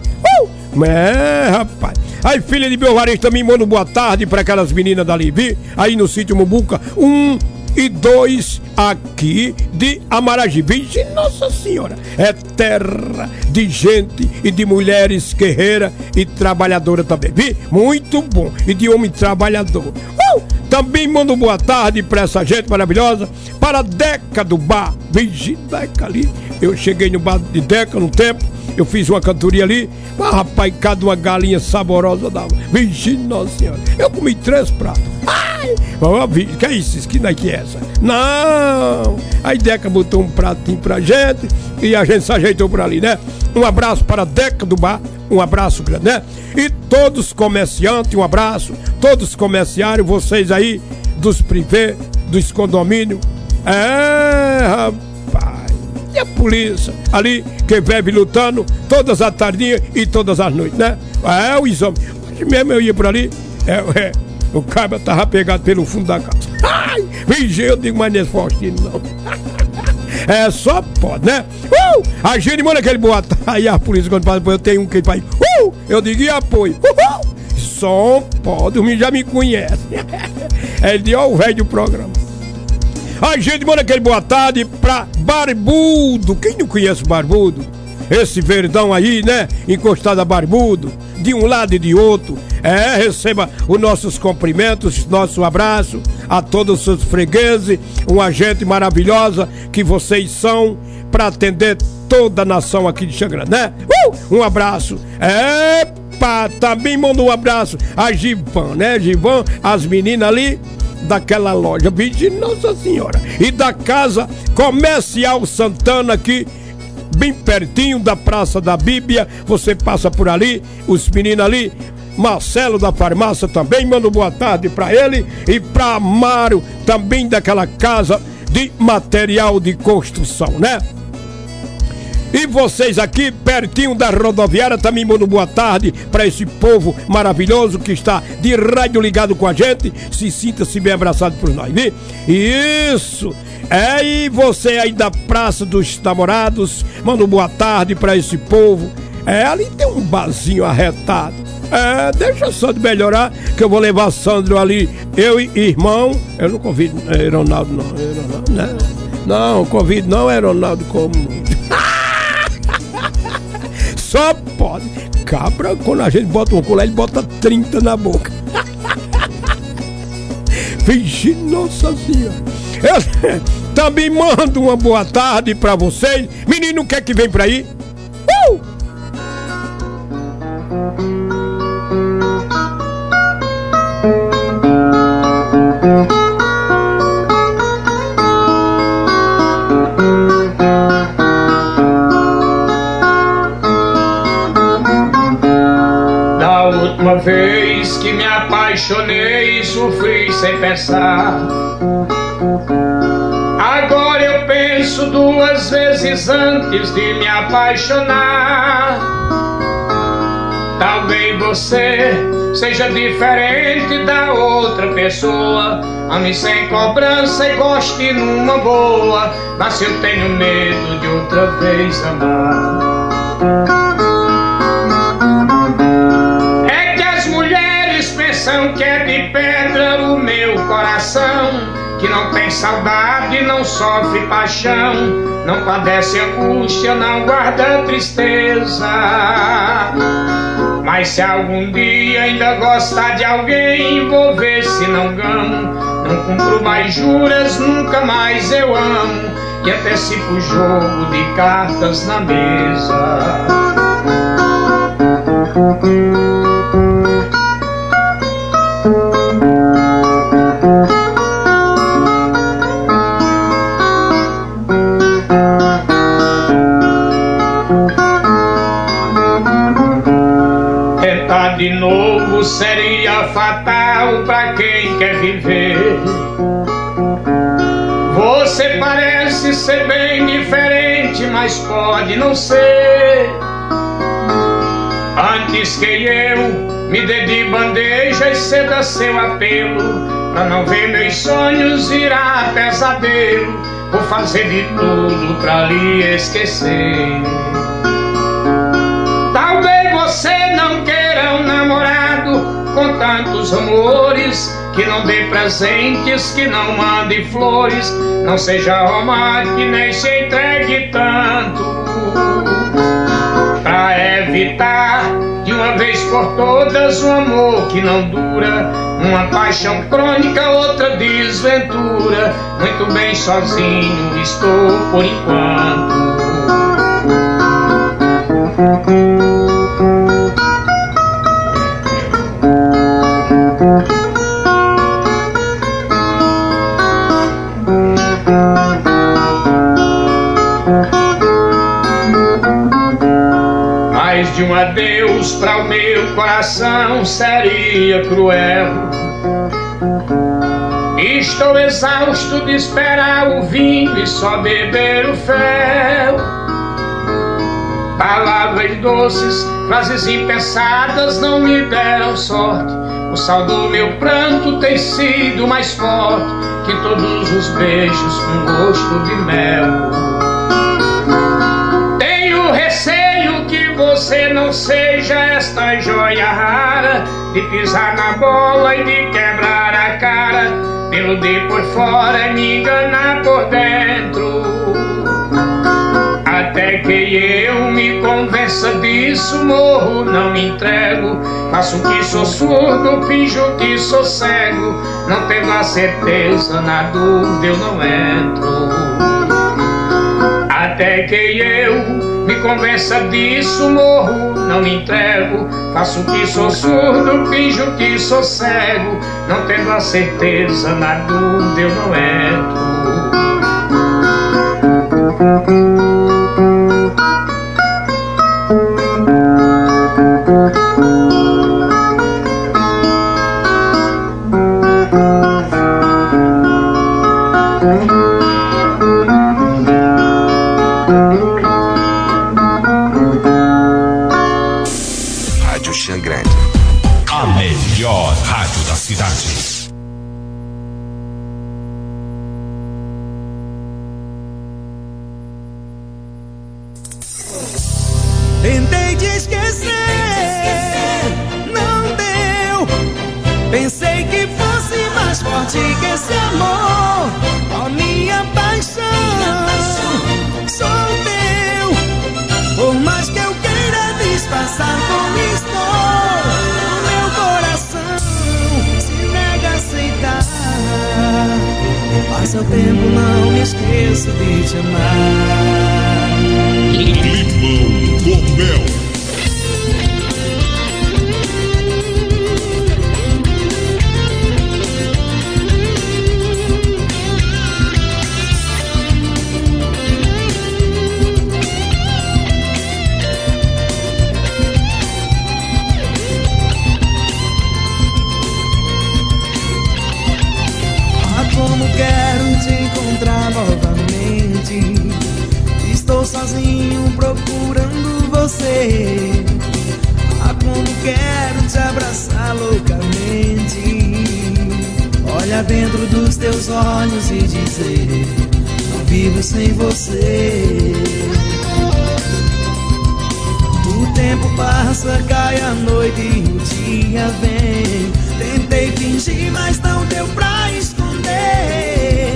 Uh! É, rapaz. Aí, filha de Belvarejo também manda boa tarde para aquelas meninas dali, vi? Aí no sítio Mumbuca, um e dois aqui de Amaragibi. Nossa Senhora, é terra de gente e de mulheres guerreiras e trabalhadoras também. Vi? Muito bom. E de homem trabalhador. Uh! Também mando boa tarde para essa gente maravilhosa, para a Deca do Bar. Vigi Deca ali. Eu cheguei no bar de Deca no tempo. Eu fiz uma cantoria ali, mas rapaz, cada uma galinha saborosa dava. Vixe, nossa senhora. Eu comi três pratos. Ai! Que é isso? Que daqui é essa? Não! Aí Deca botou um pratinho pra gente e a gente se ajeitou por ali, né? Um abraço para Deca do Bar, um abraço grande, né? E todos os comerciantes, um abraço. Todos os comerciários, vocês aí, dos privê, dos condomínios. É, rapaz. E a polícia ali que vive lutando todas as tardinhas e todas as noites, né? É o exame. Hoje mesmo eu ia por ali, é, é, o cabra tava pegado pelo fundo da casa. Ai, vigia, eu digo, não é Faustino, não. É só pode, né? Uh! A gente manda aquele boa Aí a polícia quando passa, eu tenho um que faz. Uh! Eu digo, e apoio? Uhul! Só pode, o já me conhece. É de ó o velho do programa. A gente manda aquele boa tarde pra Barbudo. Quem não conhece Barbudo? Esse verdão aí, né? Encostado a Barbudo, de um lado e de outro. É, receba os nossos cumprimentos, nosso abraço a todos os seus fregueses, uma gente maravilhosa que vocês são para atender toda a nação aqui de Xangrã, né? Uh! Um abraço. Epa, também manda um abraço a Givan, né? Givan, as meninas ali daquela loja, de Nossa Senhora, e da Casa Comercial Santana aqui, bem pertinho da Praça da Bíblia, você passa por ali, os meninos ali, Marcelo da farmácia também, manda boa tarde pra ele e pra Amaro, também daquela casa de material de construção, né? E vocês aqui, pertinho da rodoviária, também mandam boa tarde para esse povo maravilhoso que está de rádio ligado com a gente. Se sinta-se bem abraçado por nós, viu? Isso! É, e você aí da Praça dos Namorados, manda boa tarde para esse povo. É, ali tem um barzinho arretado. É, deixa de melhorar, que eu vou levar Sandro ali, eu e irmão. Eu não convido é, Ronaldo, não. Ronaldo, né? Não, convido não é Ronaldo como. Só pode. Cabra, quando a gente bota um colher, ele bota 30 na boca. Vixe, nossa senhora. Eu também mando uma boa tarde pra vocês. Menino, o que é que vem por aí? Uh! Da última vez que me apaixonei, sofri sem pensar. Isso duas vezes antes de me apaixonar. Talvez você seja diferente da outra pessoa. Ame sem cobrança e goste numa boa. Mas eu tenho medo de outra vez amar. É que as mulheres pensam que é de pedra o meu coração. Que não tem saudade, não sofre paixão, não padece angústia, não guarda tristeza. Mas se algum dia ainda gostar de alguém, vou ver se não gamo. Não cumpro mais juras, nunca mais eu amo. E antecipo o jogo de cartas na mesa. Seria fatal pra quem quer viver. Você parece ser bem diferente, mas pode não ser. Antes que eu me dê de bandeja e ceda seu apelo, pra não ver meus sonhos virar pesadelo, vou fazer de tudo pra lhe esquecer. Com tantos amores, que não dê presentes, que não mande flores, não seja romântico nem se entregue tanto. Pra evitar de uma vez por todas um amor que não dura, uma paixão crônica, outra desventura. Muito bem sozinho estou por enquanto. Para o meu coração seria cruel. Estou exausto de esperar o vinho e só beber o fel. Palavras doces, frases impensadas não me deram sorte. O sal do meu pranto tem sido mais forte que todos os beijos com gosto de mel. Você não seja esta joia rara de pisar na bola e de quebrar a cara, de por fora e me enganar por dentro. Até que eu me convença disso, morro, não me entrego. Faço que sou surdo, finjo que sou cego. Não tenho a certeza, na dúvida eu não entro. Até que eu me convença disso, morro, não me entrego. Faço que sou surdo, finjo que sou cego. Não tenho a certeza, na dúvida eu não entro. O tempo, não me esqueço de te amar. Limão com mel. Você. Ah, como quero te abraçar loucamente. Olhar dentro dos teus olhos e dizer: Não vivo sem você. O tempo passa, cai a noite e o dia vem. Tentei fingir, mas não deu pra esconder.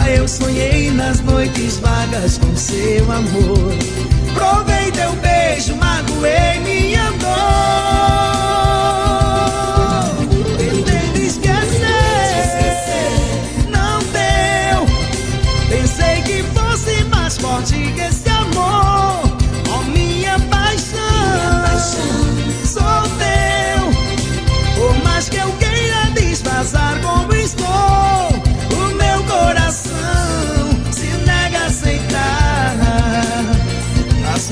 Ah, eu sonhei nas noites vagas com seu amor. Provei teu beijo, magoei minha dor.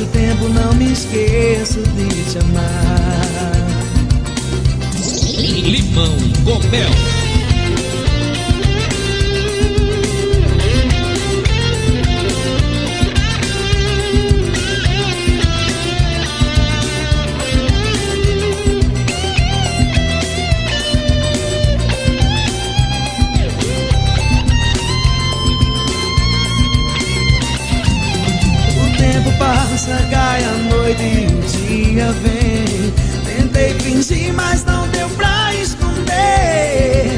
Passo o tempo, não me esqueço de te amar. Limão com mel. Cai a noite e o dia vem. Tentei fingir, mas não deu pra esconder.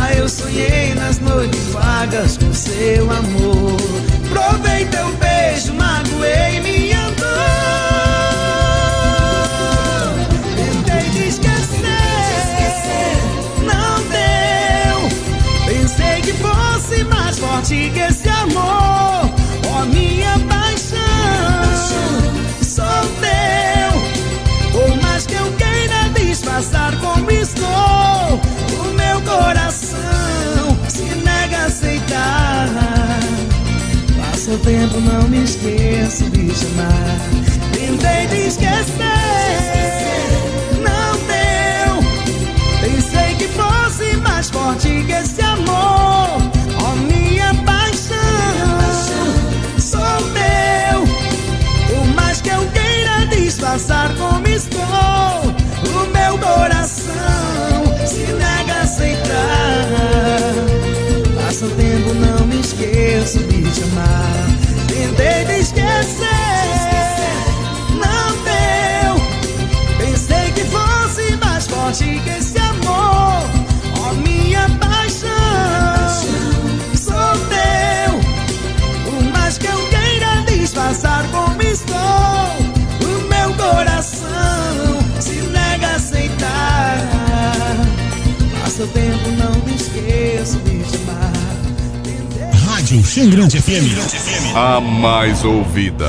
Ah, eu sonhei nas noites vagas com seu amor. Provei teu beijo, magoei minha dor. Tentei te esquecer, não deu. Pensei que fosse mais forte que esse amor. Oh, minha paixão, como estou, o meu coração se nega a aceitar. Passa o tempo, não me esqueço de chamar. Tentei te esquecer, não deu. Pensei que fosse mais forte que esse amor. Oh, minha paixão, sou teu. Por mais que eu queira disfarçar como estou, meu coração se nega a aceitar. Passa o tempo, não me esqueço de te amar. Tentei te esquecer, não deu. Pensei que fosse mais forte que esse amor. Oh, minha paixão, sou teu. Por mais que eu queira disfarçar como O tempo, não me esqueço de te amar. Rádio Xangrande FM. A mais ouvida.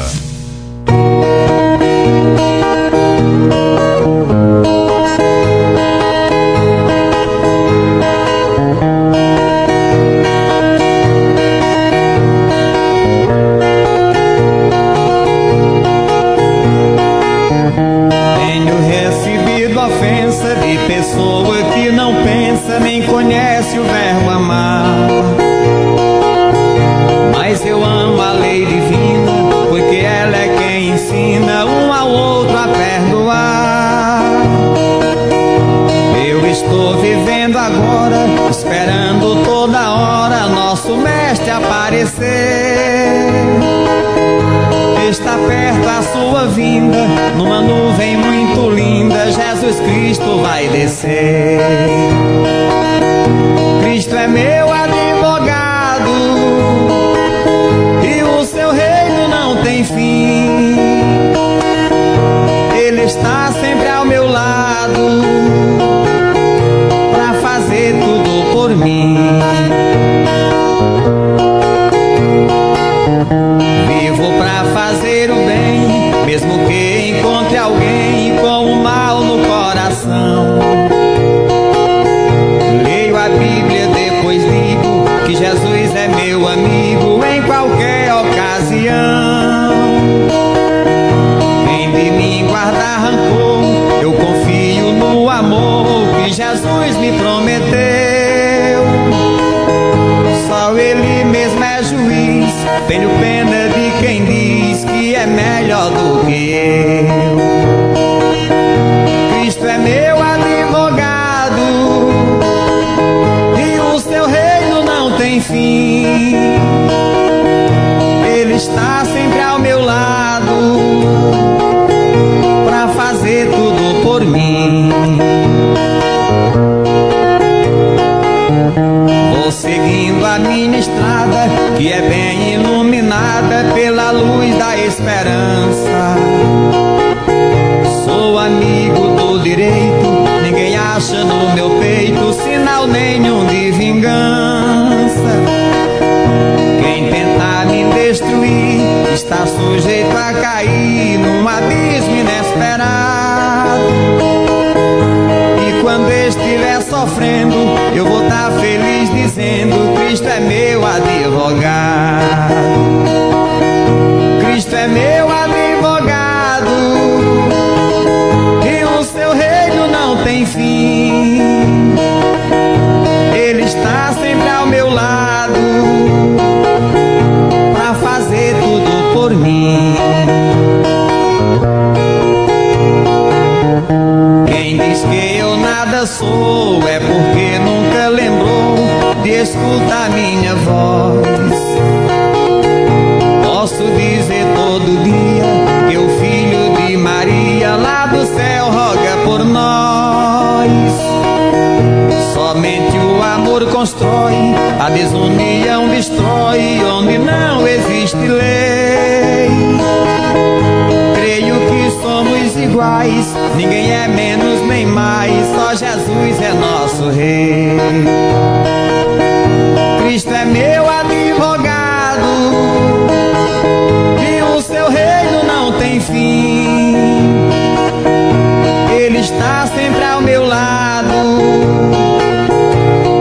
O verbo amar. Mas eu amo a lei divina, porque ela é quem ensina um ao outro a perdoar. Eu estou vivendo agora, esperando toda hora nosso mestre aparecer. Está perto a sua vinda, numa nuvem muito linda, Jesus Cristo vai descer. É meu advogado, e o seu reino não tem fim. Ele está sempre ao meu meu amigo em qualquer ocasião. Quem de mim guardar rancor, eu confio no amor que Jesus me prometeu. Ele está sempre ao meu lado pra fazer tudo por mim. Sofrendo, eu vou estar feliz dizendo: Cristo é meu advogado. Cristo é meu advogado. E o seu reino não tem fim. Ele está sempre ao meu lado pra fazer tudo por mim. É porque nunca lembrou de escutar minha voz. Posso dizer todo dia que o filho de Maria lá do céu roga por nós. Somente o amor constrói, a desunião destrói onde não existe lei. Iguais, ninguém é menos nem mais, só Jesus é nosso rei. Cristo é meu advogado, e o seu reino não tem fim. Ele está sempre ao meu lado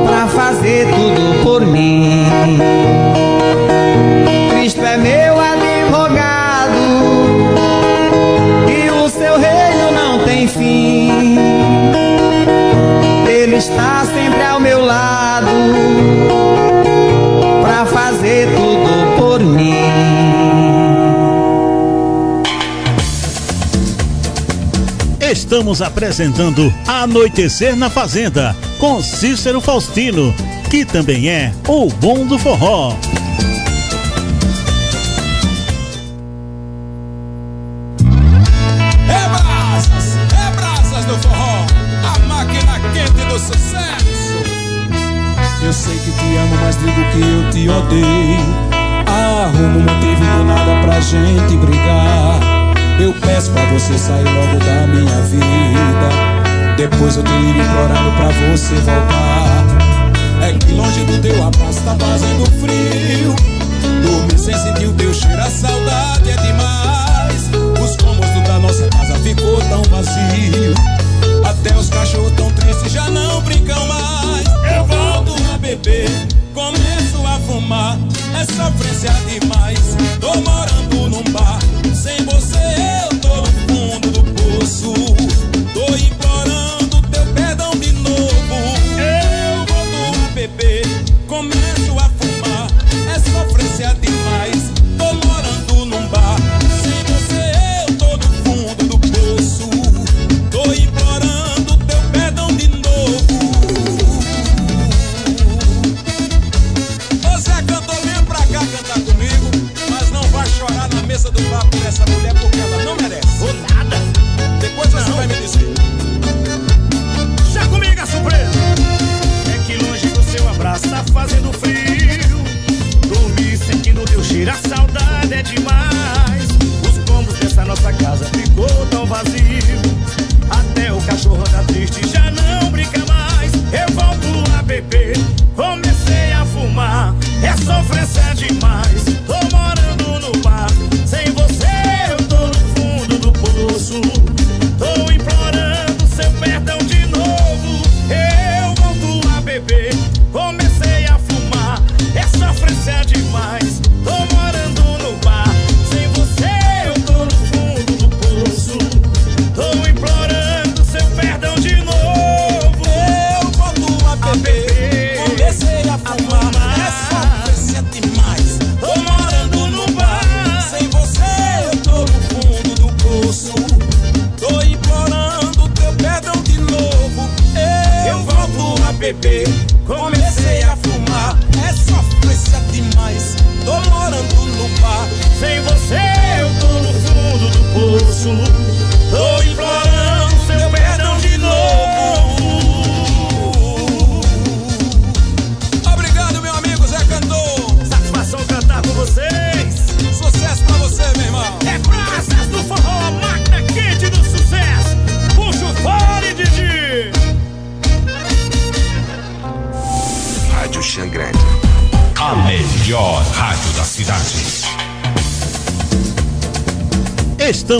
pra fazer tudo por mim. Estamos apresentando Anoitecer na Fazenda com Cícero Faustino, que também é o bom do forró. É brasas, é brasas do forró, a máquina quente do sucesso. Eu sei que te amo, que eu te odeio. Arrumo um motivo do nada pra gente brigar. Eu peço pra você sair logo da minha vida. Depois eu te ligo implorando pra você voltar. É que longe do teu abraço tá fazendo frio. Dormir sem sentir o teu cheiro, a saudade é demais. Os cômodos da nossa casa ficou tão vazio. Até os cachorros tão tristes já não brincam mais. Eu volto a beber, começo a fumar. É sofrência demais. Tô morando num bar. Sem você eu tô no fundo do poço.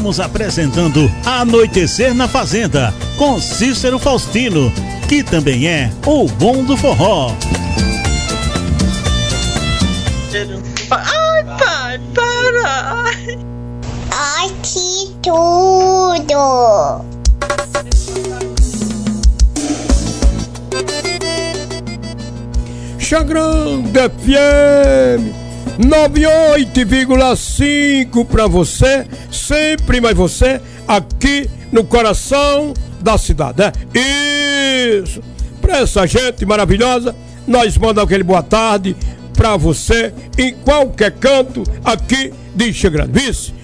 Estamos apresentando Anoitecer na Fazenda com Cícero Faustino, que também é o bom do forró. Ai, pai, para! Que tudo! Xangrande FM 98,5 pra você, sempre mais você, aqui no coração da cidade, né? Isso! Pra essa gente maravilhosa, nós mandamos aquele boa tarde pra você em qualquer canto aqui de Xangrande. Vice?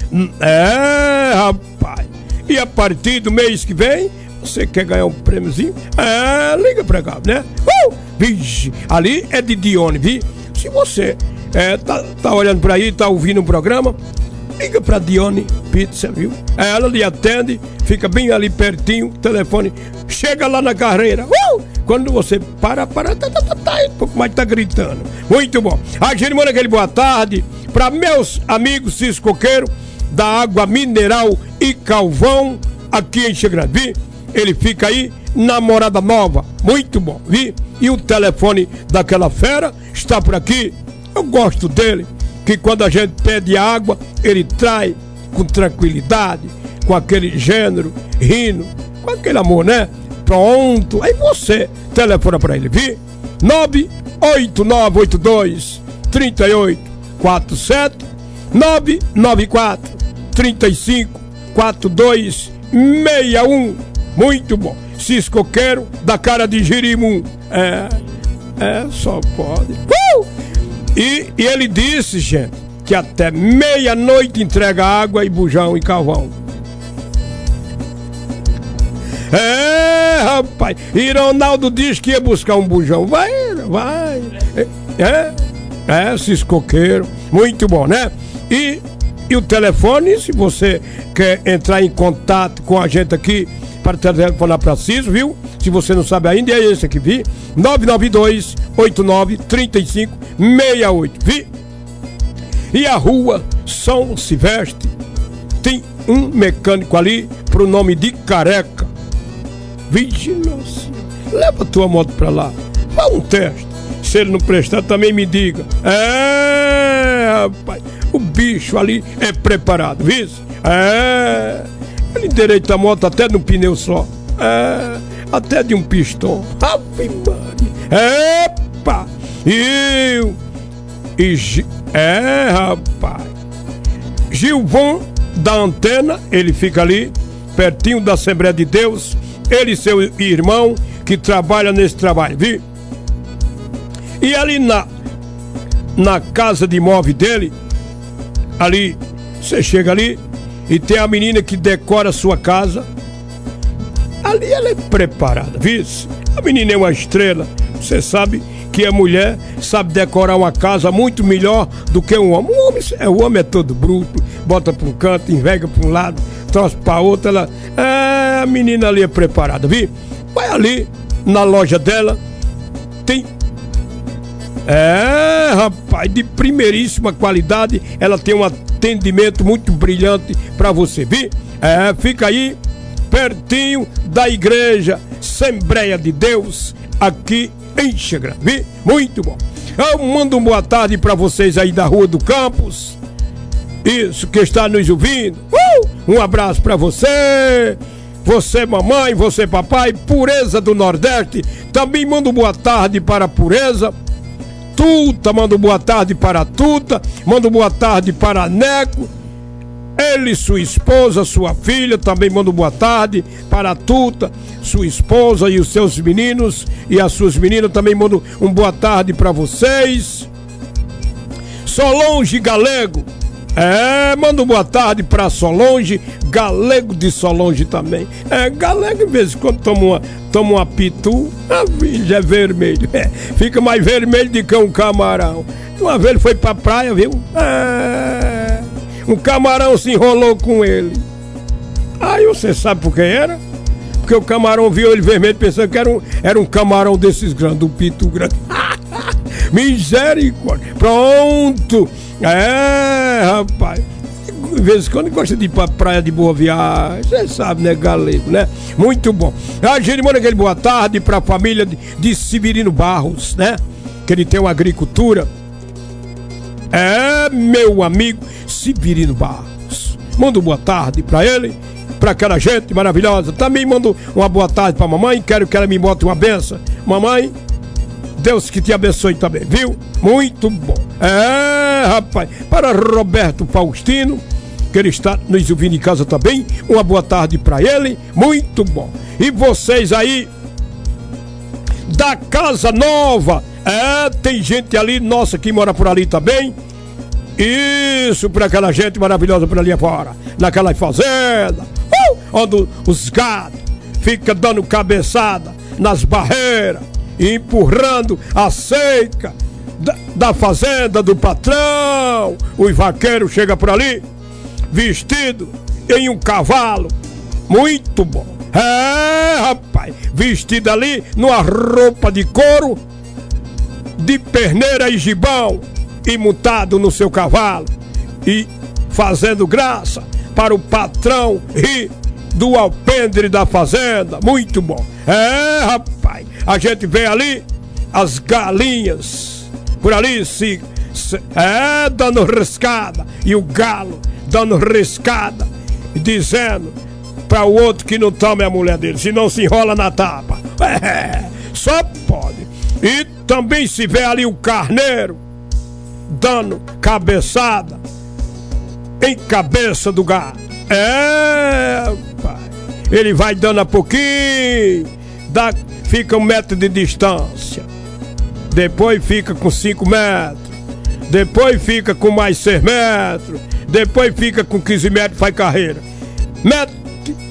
É, rapaz! E a partir do mês que vem, você quer ganhar um prêmiozinho? É, liga pra cá, né? Uh! Vixe, ali é de Dione, vi? Se você é, tá, tá olhando por aí, tá ouvindo o programa, liga pra Dione Pizza, viu? Ela lhe atende, fica bem ali pertinho, telefone, chega lá na carreira. Uh! Quando você para, para, tá, tá, tá, tá, um pouco mais tá gritando. Muito bom. A gente manda aquele boa tarde para meus amigos ciscoqueiros da água mineral e calvão aqui em Xegrande. Ele fica aí na Morada Nova. Muito bom, vi? E o telefone daquela fera está por aqui. Eu gosto dele, que quando a gente pede água, ele traz com tranquilidade, com aquele gênero, rindo, com aquele amor, né? Pronto. Aí você telefona para ele, vi? 98982 3847 994 35 4261 Muito bom. Ciscoqueiro da cara de Girimum. É, é, só pode. Uh! E, e ele disse, gente, que até meia-noite entrega água e bujão e carvão. É, rapaz. E Ronaldo disse que ia buscar um bujão. Vai, vai. É, é, ciscoqueiro. Muito bom, né? E, e o telefone, se você quer entrar em contato com a gente aqui, para telefonar para Ciso, viu? Se você não sabe ainda, é esse aqui, vi? 992 89 35 68, vi? E a rua São Silvestre tem um mecânico ali pro nome de Careca. Vigilância. Leva tua moto pra lá. Faz um teste. Se ele não prestar, também me diga. É, rapaz. O bicho ali é preparado, viu? É. Ele endireita a moto até no pneu só. É. Até de um pistão. Ave Maria. Epa! E. E. É, rapaz. Gilvão da antena, ele fica ali, pertinho da Assembleia de Deus. Ele e seu irmão que trabalha nesse trabalho, viu? E ali na, na casa de imóvel dele, ali, você chega ali e tem a menina que decora a sua casa. Ali ela é preparada, viu? A menina é uma estrela. Você sabe que a mulher sabe decorar uma casa muito melhor do que um homem. O homem é, o homem é todo bruto, bota para um canto, envega para um lado, trouxe para outro. Ela, é, a menina ali é preparada, viu? Vai ali na loja dela, tem é, rapaz, de primeiríssima qualidade. Ela tem um atendimento muito brilhante pra você, viu? É, fica aí pertinho da igreja Assembleia de Deus, aqui em Xagrã, viu? Muito bom. Eu mando uma boa tarde pra vocês aí da Rua do Campos. Isso, que está nos ouvindo. Uh! Um abraço pra você. Você, mamãe, você, papai, Pureza do Nordeste. Também mando boa tarde para Pureza. Tuta, mando boa tarde para Tuta, mando boa tarde para Neco, ele, sua esposa, sua filha, também mando boa tarde para Tuta, sua esposa e os seus meninos e as suas meninas, também mando um boa tarde para vocês. Solange Galego, É, manda uma boa tarde pra Solange, Galego de Solange também. É, Galego, de vez em quando toma uma, toma uma pitu, a já é vermelho. É, fica mais vermelho do que um camarão. Uma vez ele foi pra praia, viu? É, um camarão se enrolou com ele. Aí você sabe por que era? Porque o camarão viu ele vermelho pensando que era um, era um camarão desses grandes, um pitu grande. Misericórdia. Pronto. É, rapaz. De vez em quando gosta de ir pra praia de boa viagem. Você sabe, né, galego, né? Muito bom. A gente manda aquele boa tarde pra família de, de Severino Barros, né? Que ele tem uma agricultura. É, meu amigo Severino Barros. Manda boa tarde pra ele para aquela gente maravilhosa. Também mando uma boa tarde para mamãe. Quero que ela me bote uma benção. Mamãe, Deus que te abençoe também, viu? Muito bom. É, rapaz. Para Roberto Faustino, que ele está nos ouvindo em casa também. Uma boa tarde para ele. Muito bom. E vocês aí da Casa Nova. É, tem gente ali, nossa, que mora por ali também. Isso, para aquela gente maravilhosa por ali afora. Naquela fazenda. Uh, onde os gatos ficam dando cabeçada nas barreiras, empurrando a seca da, da fazenda do patrão. O vaqueiro chega por ali, vestido em um cavalo. Muito bom. É, rapaz, vestido ali numa roupa de couro, de perneira e gibão, e montado no seu cavalo, e fazendo graça para o patrão rir do alpendre da fazenda. Muito bom. É, rapaz, a gente vê ali as galinhas por ali se, se é dando riscada e o galo dando riscada dizendo para o outro que não tome a mulher dele, senão se enrola na tapa. É, só pode. E também se vê ali o carneiro dando cabeçada em cabeça do gado. É, pai. Ele vai dando a pouquinho, dá, fica um metro de distância. Depois fica com cinco metros. Depois fica com mais seis metros. Depois fica com 15 metros, faz carreira. Mete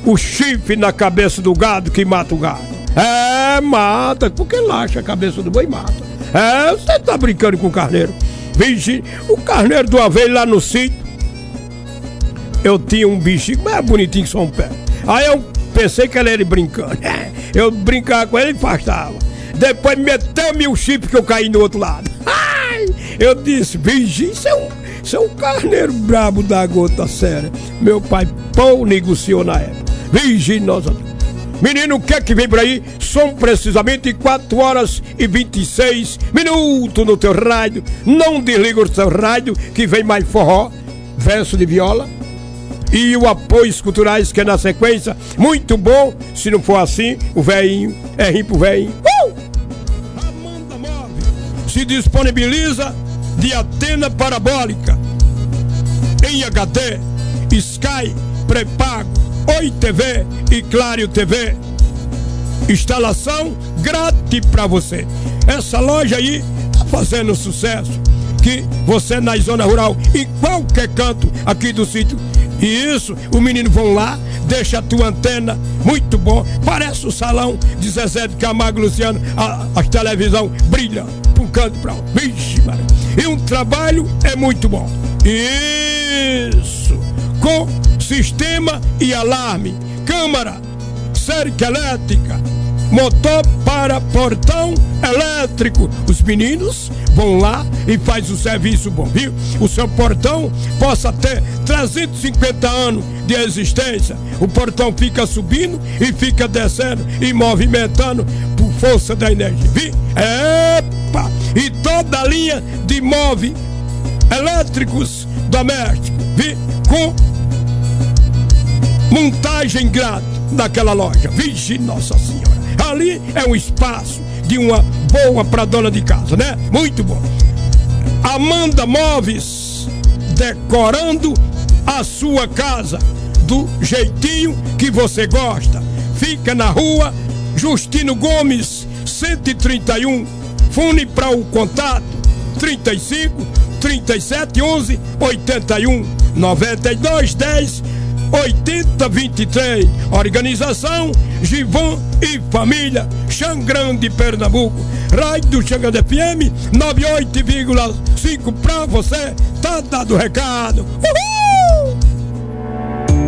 o chifre na cabeça do gado que mata o gado. É, mata, porque laxa a cabeça do boi mata. É, você tá brincando com o carneiro. Vixe, o carneiro do aveio lá no sítio. Eu tinha um bichinho, mas é bonitinho que só um pé. Aí eu pensei que ele era brincando. Eu brincava com ele e afastava. Depois meteu-me o chip que eu caí no outro lado. Ai, eu disse, vixe, isso é um, isso é um carneiro brabo da gota séria. Meu pai pão negociou na época. Vixe, nossa. Menino, o que é que vem por aí? São precisamente 4 horas e 26 minutos no teu rádio. Não desliga o teu rádio, que vem mais forró, verso de viola. E o apoios culturais que é na sequência, muito bom. Se não for assim, o velhinho é rir pro velhinho. Uh! Amanda Move se disponibiliza de antena parabólica em HD, Sky, pré-pago, Oi TV e Claro TV. Instalação grátis para você. Essa loja aí tá fazendo sucesso. Que você na zona rural, em qualquer canto aqui do sítio. E isso, o menino vão lá, deixa a tua antena, muito bom. Parece o salão de Zezé de Camargo Luciano, a, a televisão brilha para um canto para outro. Vixe, mano. E um trabalho é muito bom. Isso! Com sistema e alarme, câmara, cerca elétrica, motor para portão elétrico. Os meninos vão lá e faz o serviço bom, viu? O seu portão possa ter 350 anos de existência. O portão fica subindo e fica descendo e movimentando por força da energia, viu? Epa! E toda a linha de móveis elétricos domésticos, viu? Com montagem grátis daquela loja. Vixe, Nossa Senhora. Ali é um espaço de uma boa para dona de casa, né? Muito bom. Amanda Móveis decorando a sua casa do jeitinho que você gosta. Fica na rua Justino Gomes, 131. Fone para o contato 35 3711 81 92 10 8023. Organização Givon e Família, Xangrande, Pernambuco. Rádio Xangrande FM 98,5 pra você. Tá dado o recado. Uhul!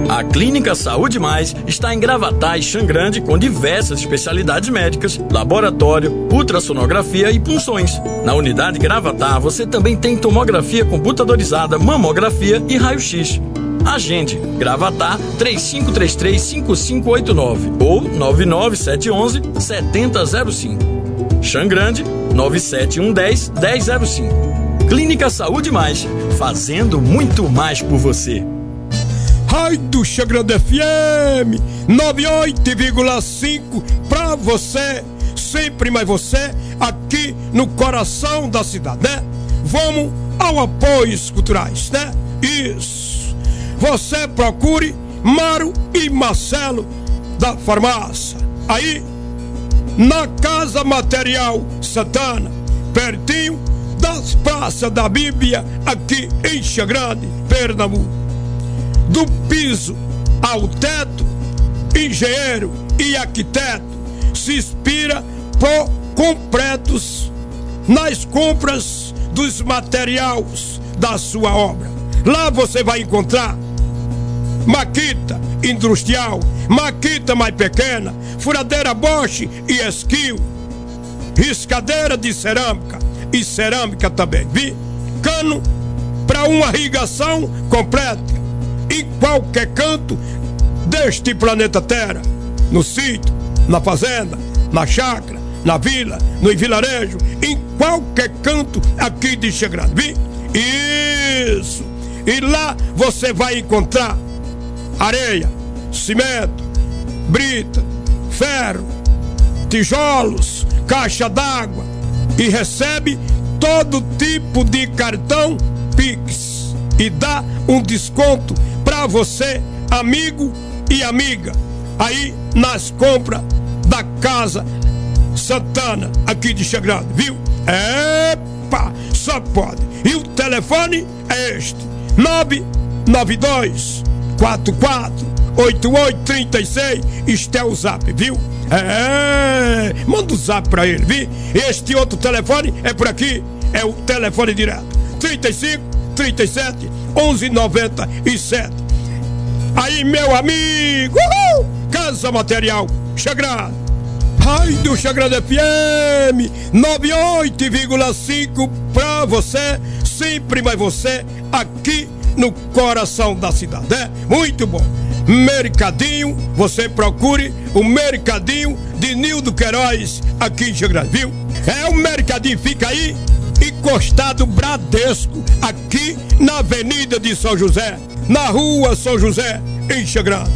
A Clínica Saúde Mais está em Gravatar e Xangrande com diversas especialidades médicas, laboratório, ultrassonografia e punções. Na unidade Gravatar você também tem tomografia computadorizada, mamografia e raio-x. Agende Gravatar 3533-5589 ou 99711 7005. Xangrande 97110 1005. Clínica Saúde Mais, fazendo muito mais por você. Rádio Xangrande FM 98,5 pra você, sempre mais você, aqui no coração da cidade, né? Vamos ao apoios culturais, né? Isso. Você procure Maro e Marcelo da farmácia. Aí, na Casa Material Santana, pertinho das praças da Bíblia, aqui em Xangrande, Pernambuco do piso ao teto, engenheiro e arquiteto se inspira por completos nas compras dos materiais da sua obra. Lá você vai encontrar maquita industrial, maquita mais pequena, furadeira Bosch e esquio, riscadeira de cerâmica e cerâmica também, vi? Cano para uma irrigação completa em qualquer canto deste planeta Terra, no sítio, na fazenda, na chácara, na vila, no vilarejo, em qualquer canto aqui de Xangrande. Vi? Isso! E lá você vai encontrar areia, cimento, brita, ferro, tijolos, caixa d'água e recebe todo tipo de cartão Pix e dá um desconto para você, amigo e amiga, aí nas compras da casa Santana, aqui de Xangrande, viu? Epa, só pode. E o telefone é este: 992 44 8836. Isto é o zap, viu? É, manda o zap pra ele, viu? Este outro telefone é por aqui, é o telefone direto: 35 37 11 97. Aí, meu amigo, uhul, Casa Material, Xagrado. Ai do Xagrado FM 98,5 pra você, sempre mais você, aqui no coração da cidade, é? Muito bom. Mercadinho, você procure o Mercadinho de Nildo Queiroz aqui em Xagrado, viu? É o Mercadinho, fica aí encostado Bradesco, aqui na Avenida de São José, na Rua São José, em Xagrado.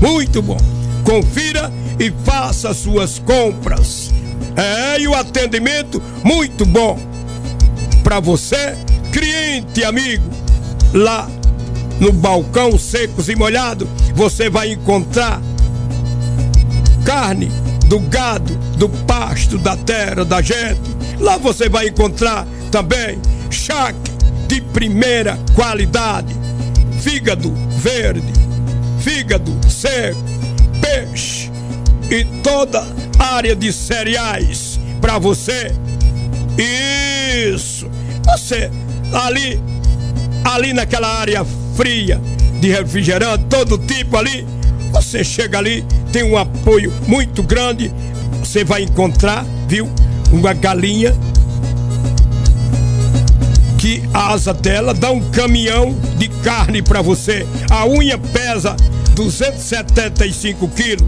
Muito bom. Confira e faça suas compras. É, e o atendimento muito bom para você, cliente amigo. Lá no balcão secos e molhado, você vai encontrar carne do gado, do pasto, da terra, da gente. Lá você vai encontrar também charque de primeira qualidade, fígado verde, fígado seco, peixe e toda área de cereais para você. Isso. Você ali ali naquela área fria de refrigerante, todo tipo ali, você chega ali, tem um apoio muito grande, você vai encontrar, viu? Uma galinha que a asa dela dá um caminhão de carne para você. A unha pesa 275 quilos.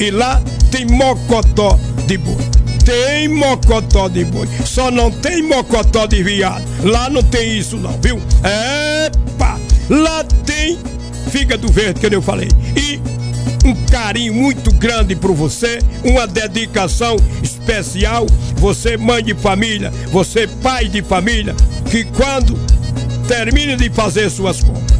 E lá tem mocotó de boi. Tem mocotó de boi. Só não tem mocotó de viado. Lá não tem isso não, viu? Epa! Lá tem fígado verde, que eu falei. E um carinho muito grande por você, uma dedicação especial. Você, mãe de família, você, pai de família, que quando termina de fazer suas compras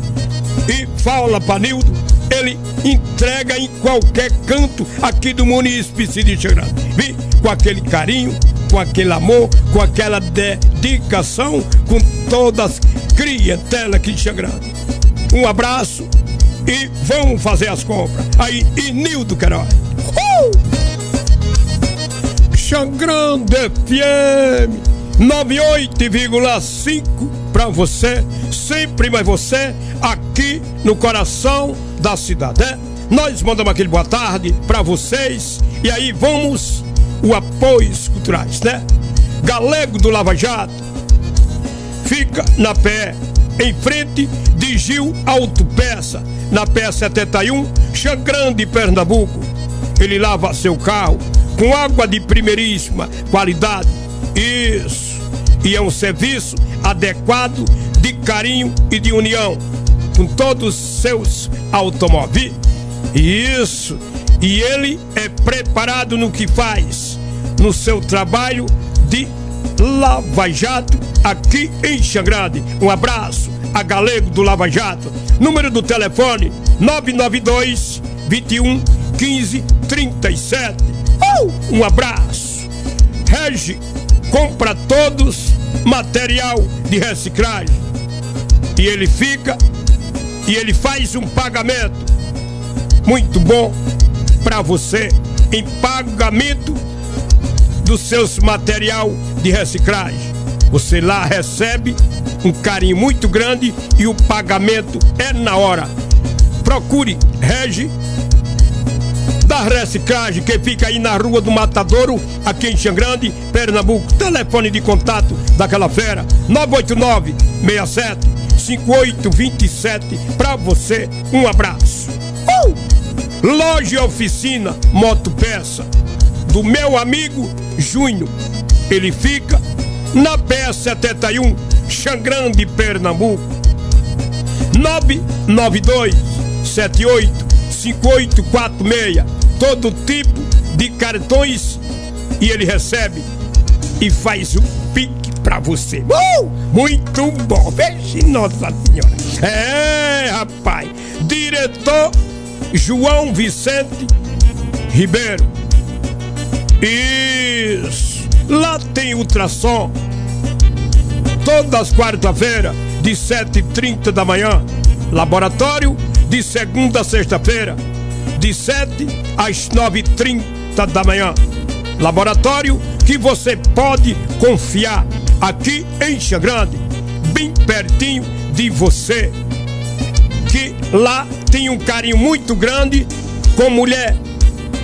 e fala para Nildo, ele entrega em qualquer canto aqui do município de Xangrande. Vi? Com aquele carinho, com aquele amor, com aquela dedicação, com todas as clientela aqui de Xangrande. Um abraço e vamos fazer as compras. Aí, Inildo Queiroz. Uh! Xangrande FM 98,5 para você, sempre mais você, aqui no coração da cidade. É? Nós mandamos aquele boa tarde para vocês e aí vamos o apoios culturais, né? Galego do Lava Jato fica na pé, em frente de Gil Autopeça, na pé 71, Xangrande, Pernambuco. Ele lava seu carro com água de primeiríssima qualidade. Isso. E é um serviço adequado de carinho e de união com todos os seus automóveis. Isso. E ele é preparado no que faz, no seu trabalho de Lava Jato aqui em Xangrande. Um abraço a Galego do Lava Jato. Número do telefone 992 21 15 37. Uh, um abraço. Regi compra todos material de reciclagem. E ele fica e ele faz um pagamento muito bom para você em pagamento dos seus material de reciclagem. Você lá recebe um carinho muito grande e o pagamento é na hora. Procure Regi da reciclagem que fica aí na rua do Matadouro, aqui em Xangrande, Pernambuco. Telefone de contato daquela fera: 989 67 5827 para você. Um abraço. Uh! Loja oficina Moto Peça do meu amigo Júnior. Ele fica na PS71, Xangrande, Pernambuco. 992 78 5846. Todo tipo de cartões e ele recebe e faz o pique pra você. Uh! Muito bom, veja Nossa Senhora. É, rapaz. Diretor João Vicente Ribeiro. Isso. Lá tem ultrassom. Todas as quarta-feiras, de 7h30 da manhã. Laboratório, de segunda a sexta-feira, de 7 às 9h30 da manhã. Laboratório que você pode confiar aqui em Xangrande, bem pertinho de você. Que lá tem um carinho muito grande com mulher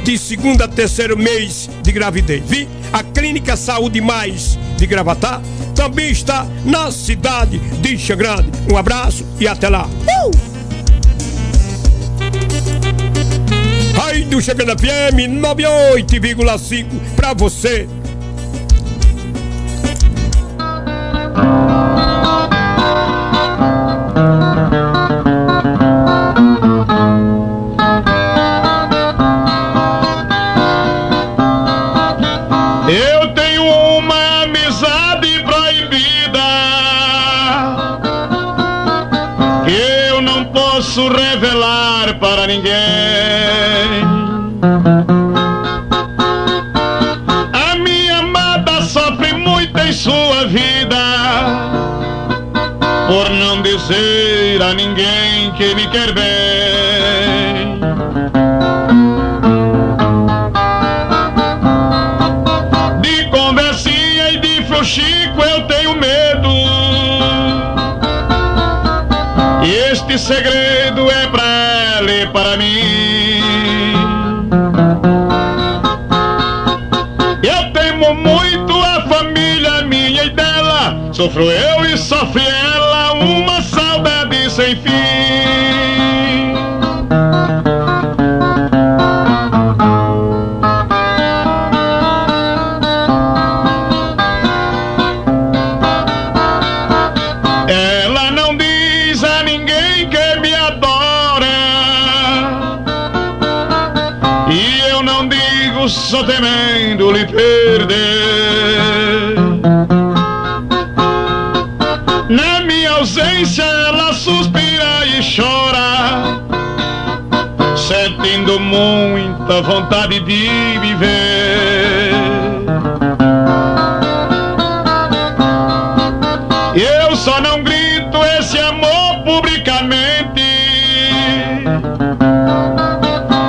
de segundo a terceiro mês de gravidez. Vi? A Clínica Saúde Mais de Gravatar também está na cidade de Xangrande. Um abraço e até lá. Uh! Aí do Chegando FM 98,5 para você. A ninguém que me quer bem. De conversinha e de frouxico eu tenho medo. E este segredo é pra ela e para mim. Eu temo muito a família minha e dela. Sofro eu e sofre tanta vontade de viver. Eu só não grito esse amor publicamente,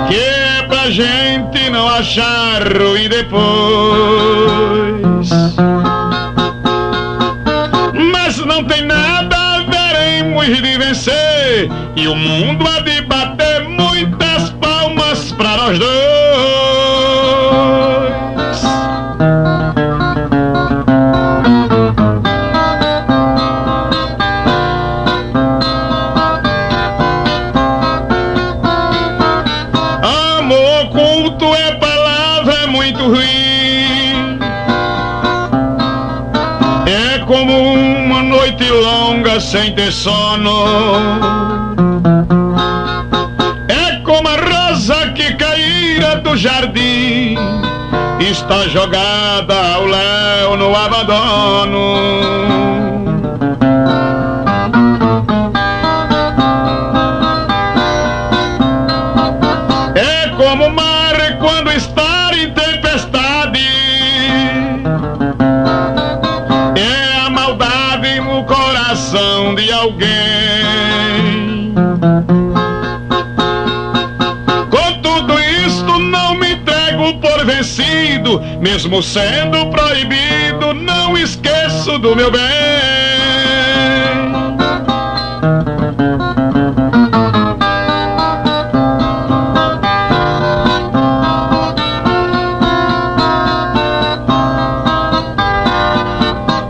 que é pra gente não achar ruim depois. Mas não tem nada a ver em de vencer, e o mundo há de nós dois. Amor oculto é palavra muito ruim. É como uma noite longa sem ter sono. Jardim. Está jogada ao léu no abandono. É como o mar quando está em tempestade. É a maldade no coração de alguém. Mesmo sendo proibido, não esqueço do meu bem.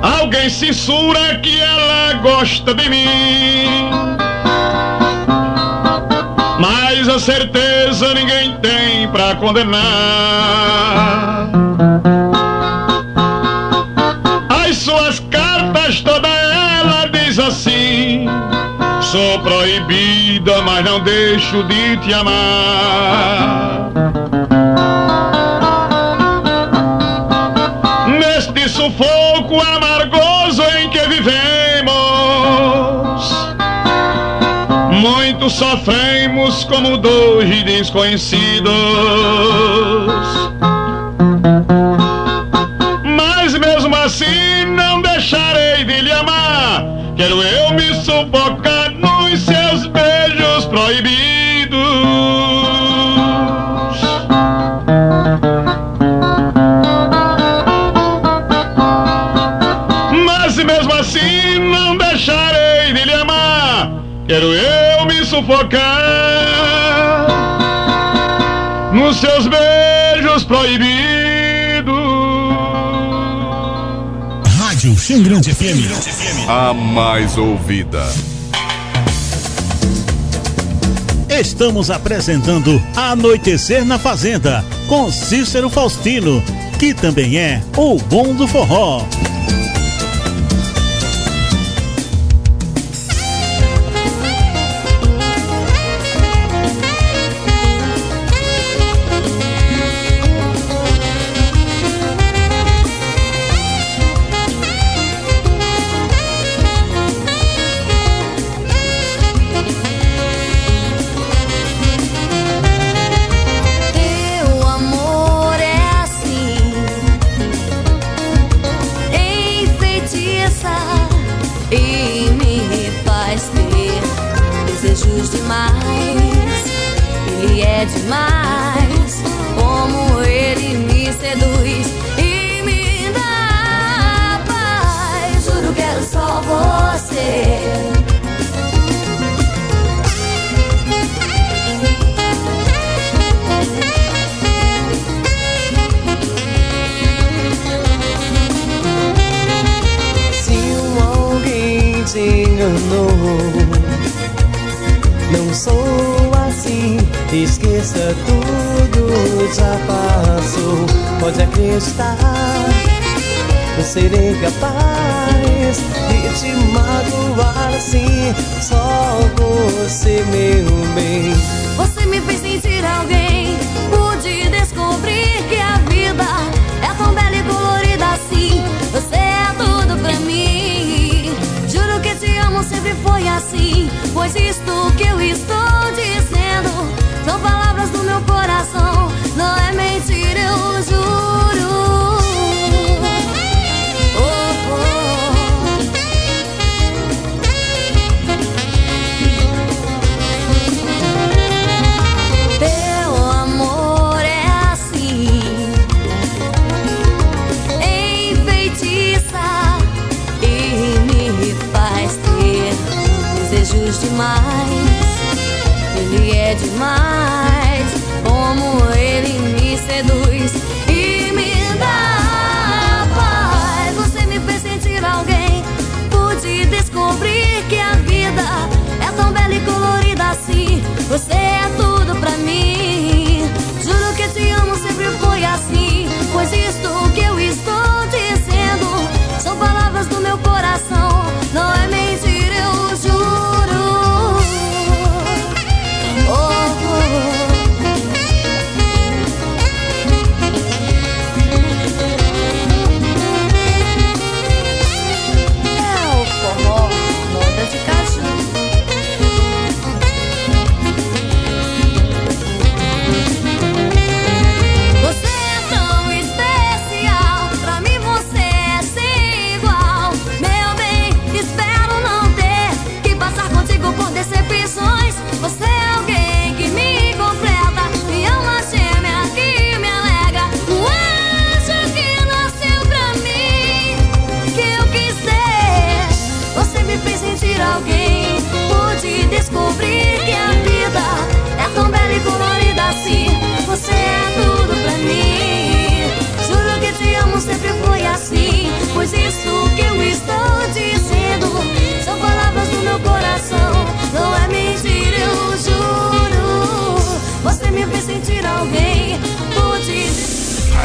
Alguém censura que ela gosta de mim. Mas a certeza ninguém tem pra condenar. As suas cartas, toda ela diz assim: Sou proibida, mas não deixo de te amar. Neste sufoco amargoso sofremos como dois desconhecidos. Mas mesmo assim não deixarei de lhe amar. Quero eu me sufocar sufocar nos seus beijos proibidos. Rádio Xangrande FM. A mais ouvida. Estamos apresentando Anoitecer na Fazenda com Cícero Faustino, que também é o bom do forró. Esqueça tudo, já passou. Pode acreditar, eu serei capaz de te magoar assim. Só você, meu bem. smile.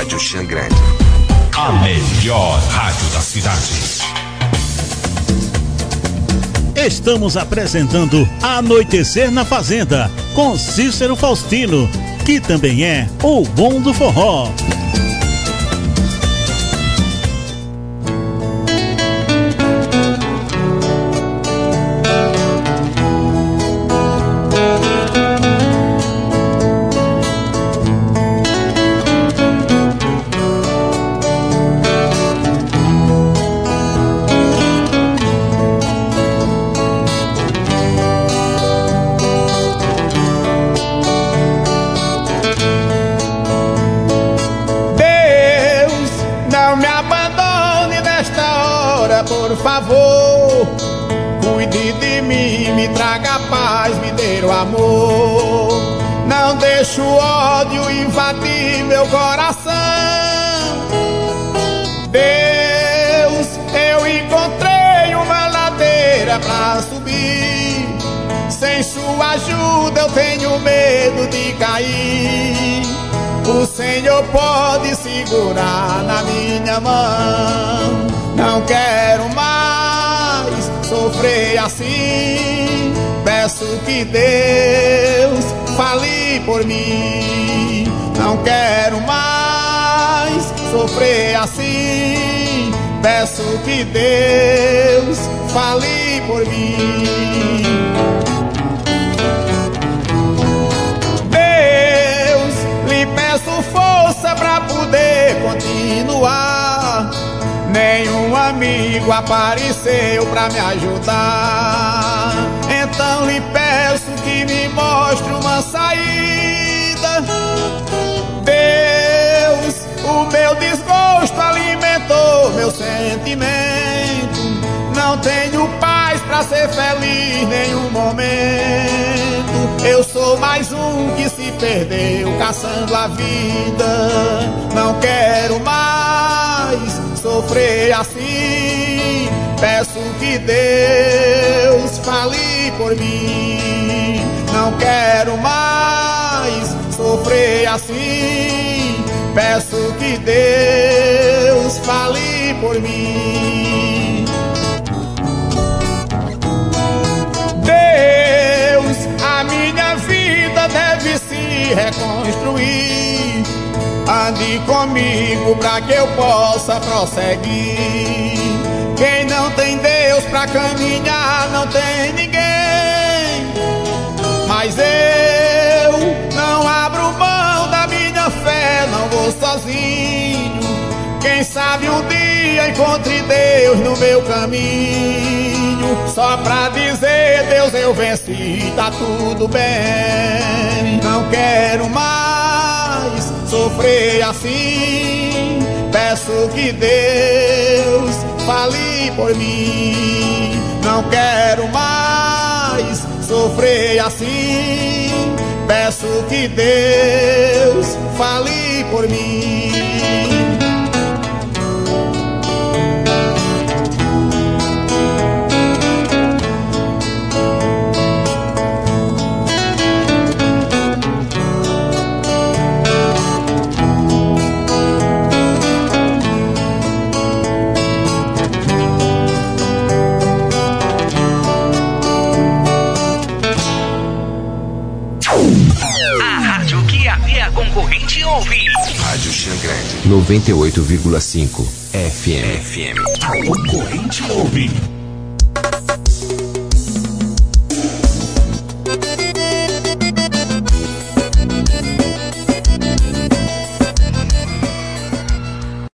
Rádio Xangrande. A melhor rádio da cidade. Estamos apresentando Anoitecer na Fazenda com Cícero Faustino, que também é o bom do forró. Não deixe o ódio invadir meu coração. Deus, eu encontrei uma ladeira pra subir. Sem sua ajuda eu tenho medo de cair. O Senhor pode segurar na minha mão. Não quero mais sofrer assim. Peço que Deus fale por mim. Não quero mais sofrer assim. Peço que Deus fale por mim. Deus, lhe peço força pra poder continuar. Nenhum amigo apareceu pra me ajudar. Então lhe peço mostre uma saída. Deus, o meu desgosto alimentou meu sentimento. Não tenho paz pra ser feliz nenhum momento. Eu sou mais um que se perdeu caçando a vida. Não quero mais sofrer assim. Peço que Deus fale por mim. Não quero mais sofrer assim. Peço que Deus fale por mim. Deus, a minha vida deve se reconstruir. Ande comigo pra que eu possa prosseguir. Quem não tem Deus pra caminhar não tem ninguém. Mas eu não abro mão da minha fé, não vou sozinho. Quem sabe um dia encontre Deus no meu caminho. Só pra dizer, Deus, eu venci, tá tudo bem. Não quero mais sofrer assim. Peço que Deus fale por mim. Não quero mais sofrer assim. Peço que Deus fale por mim. Rádio Xangrande. 98,5 FM. FM. A concorrente ouve.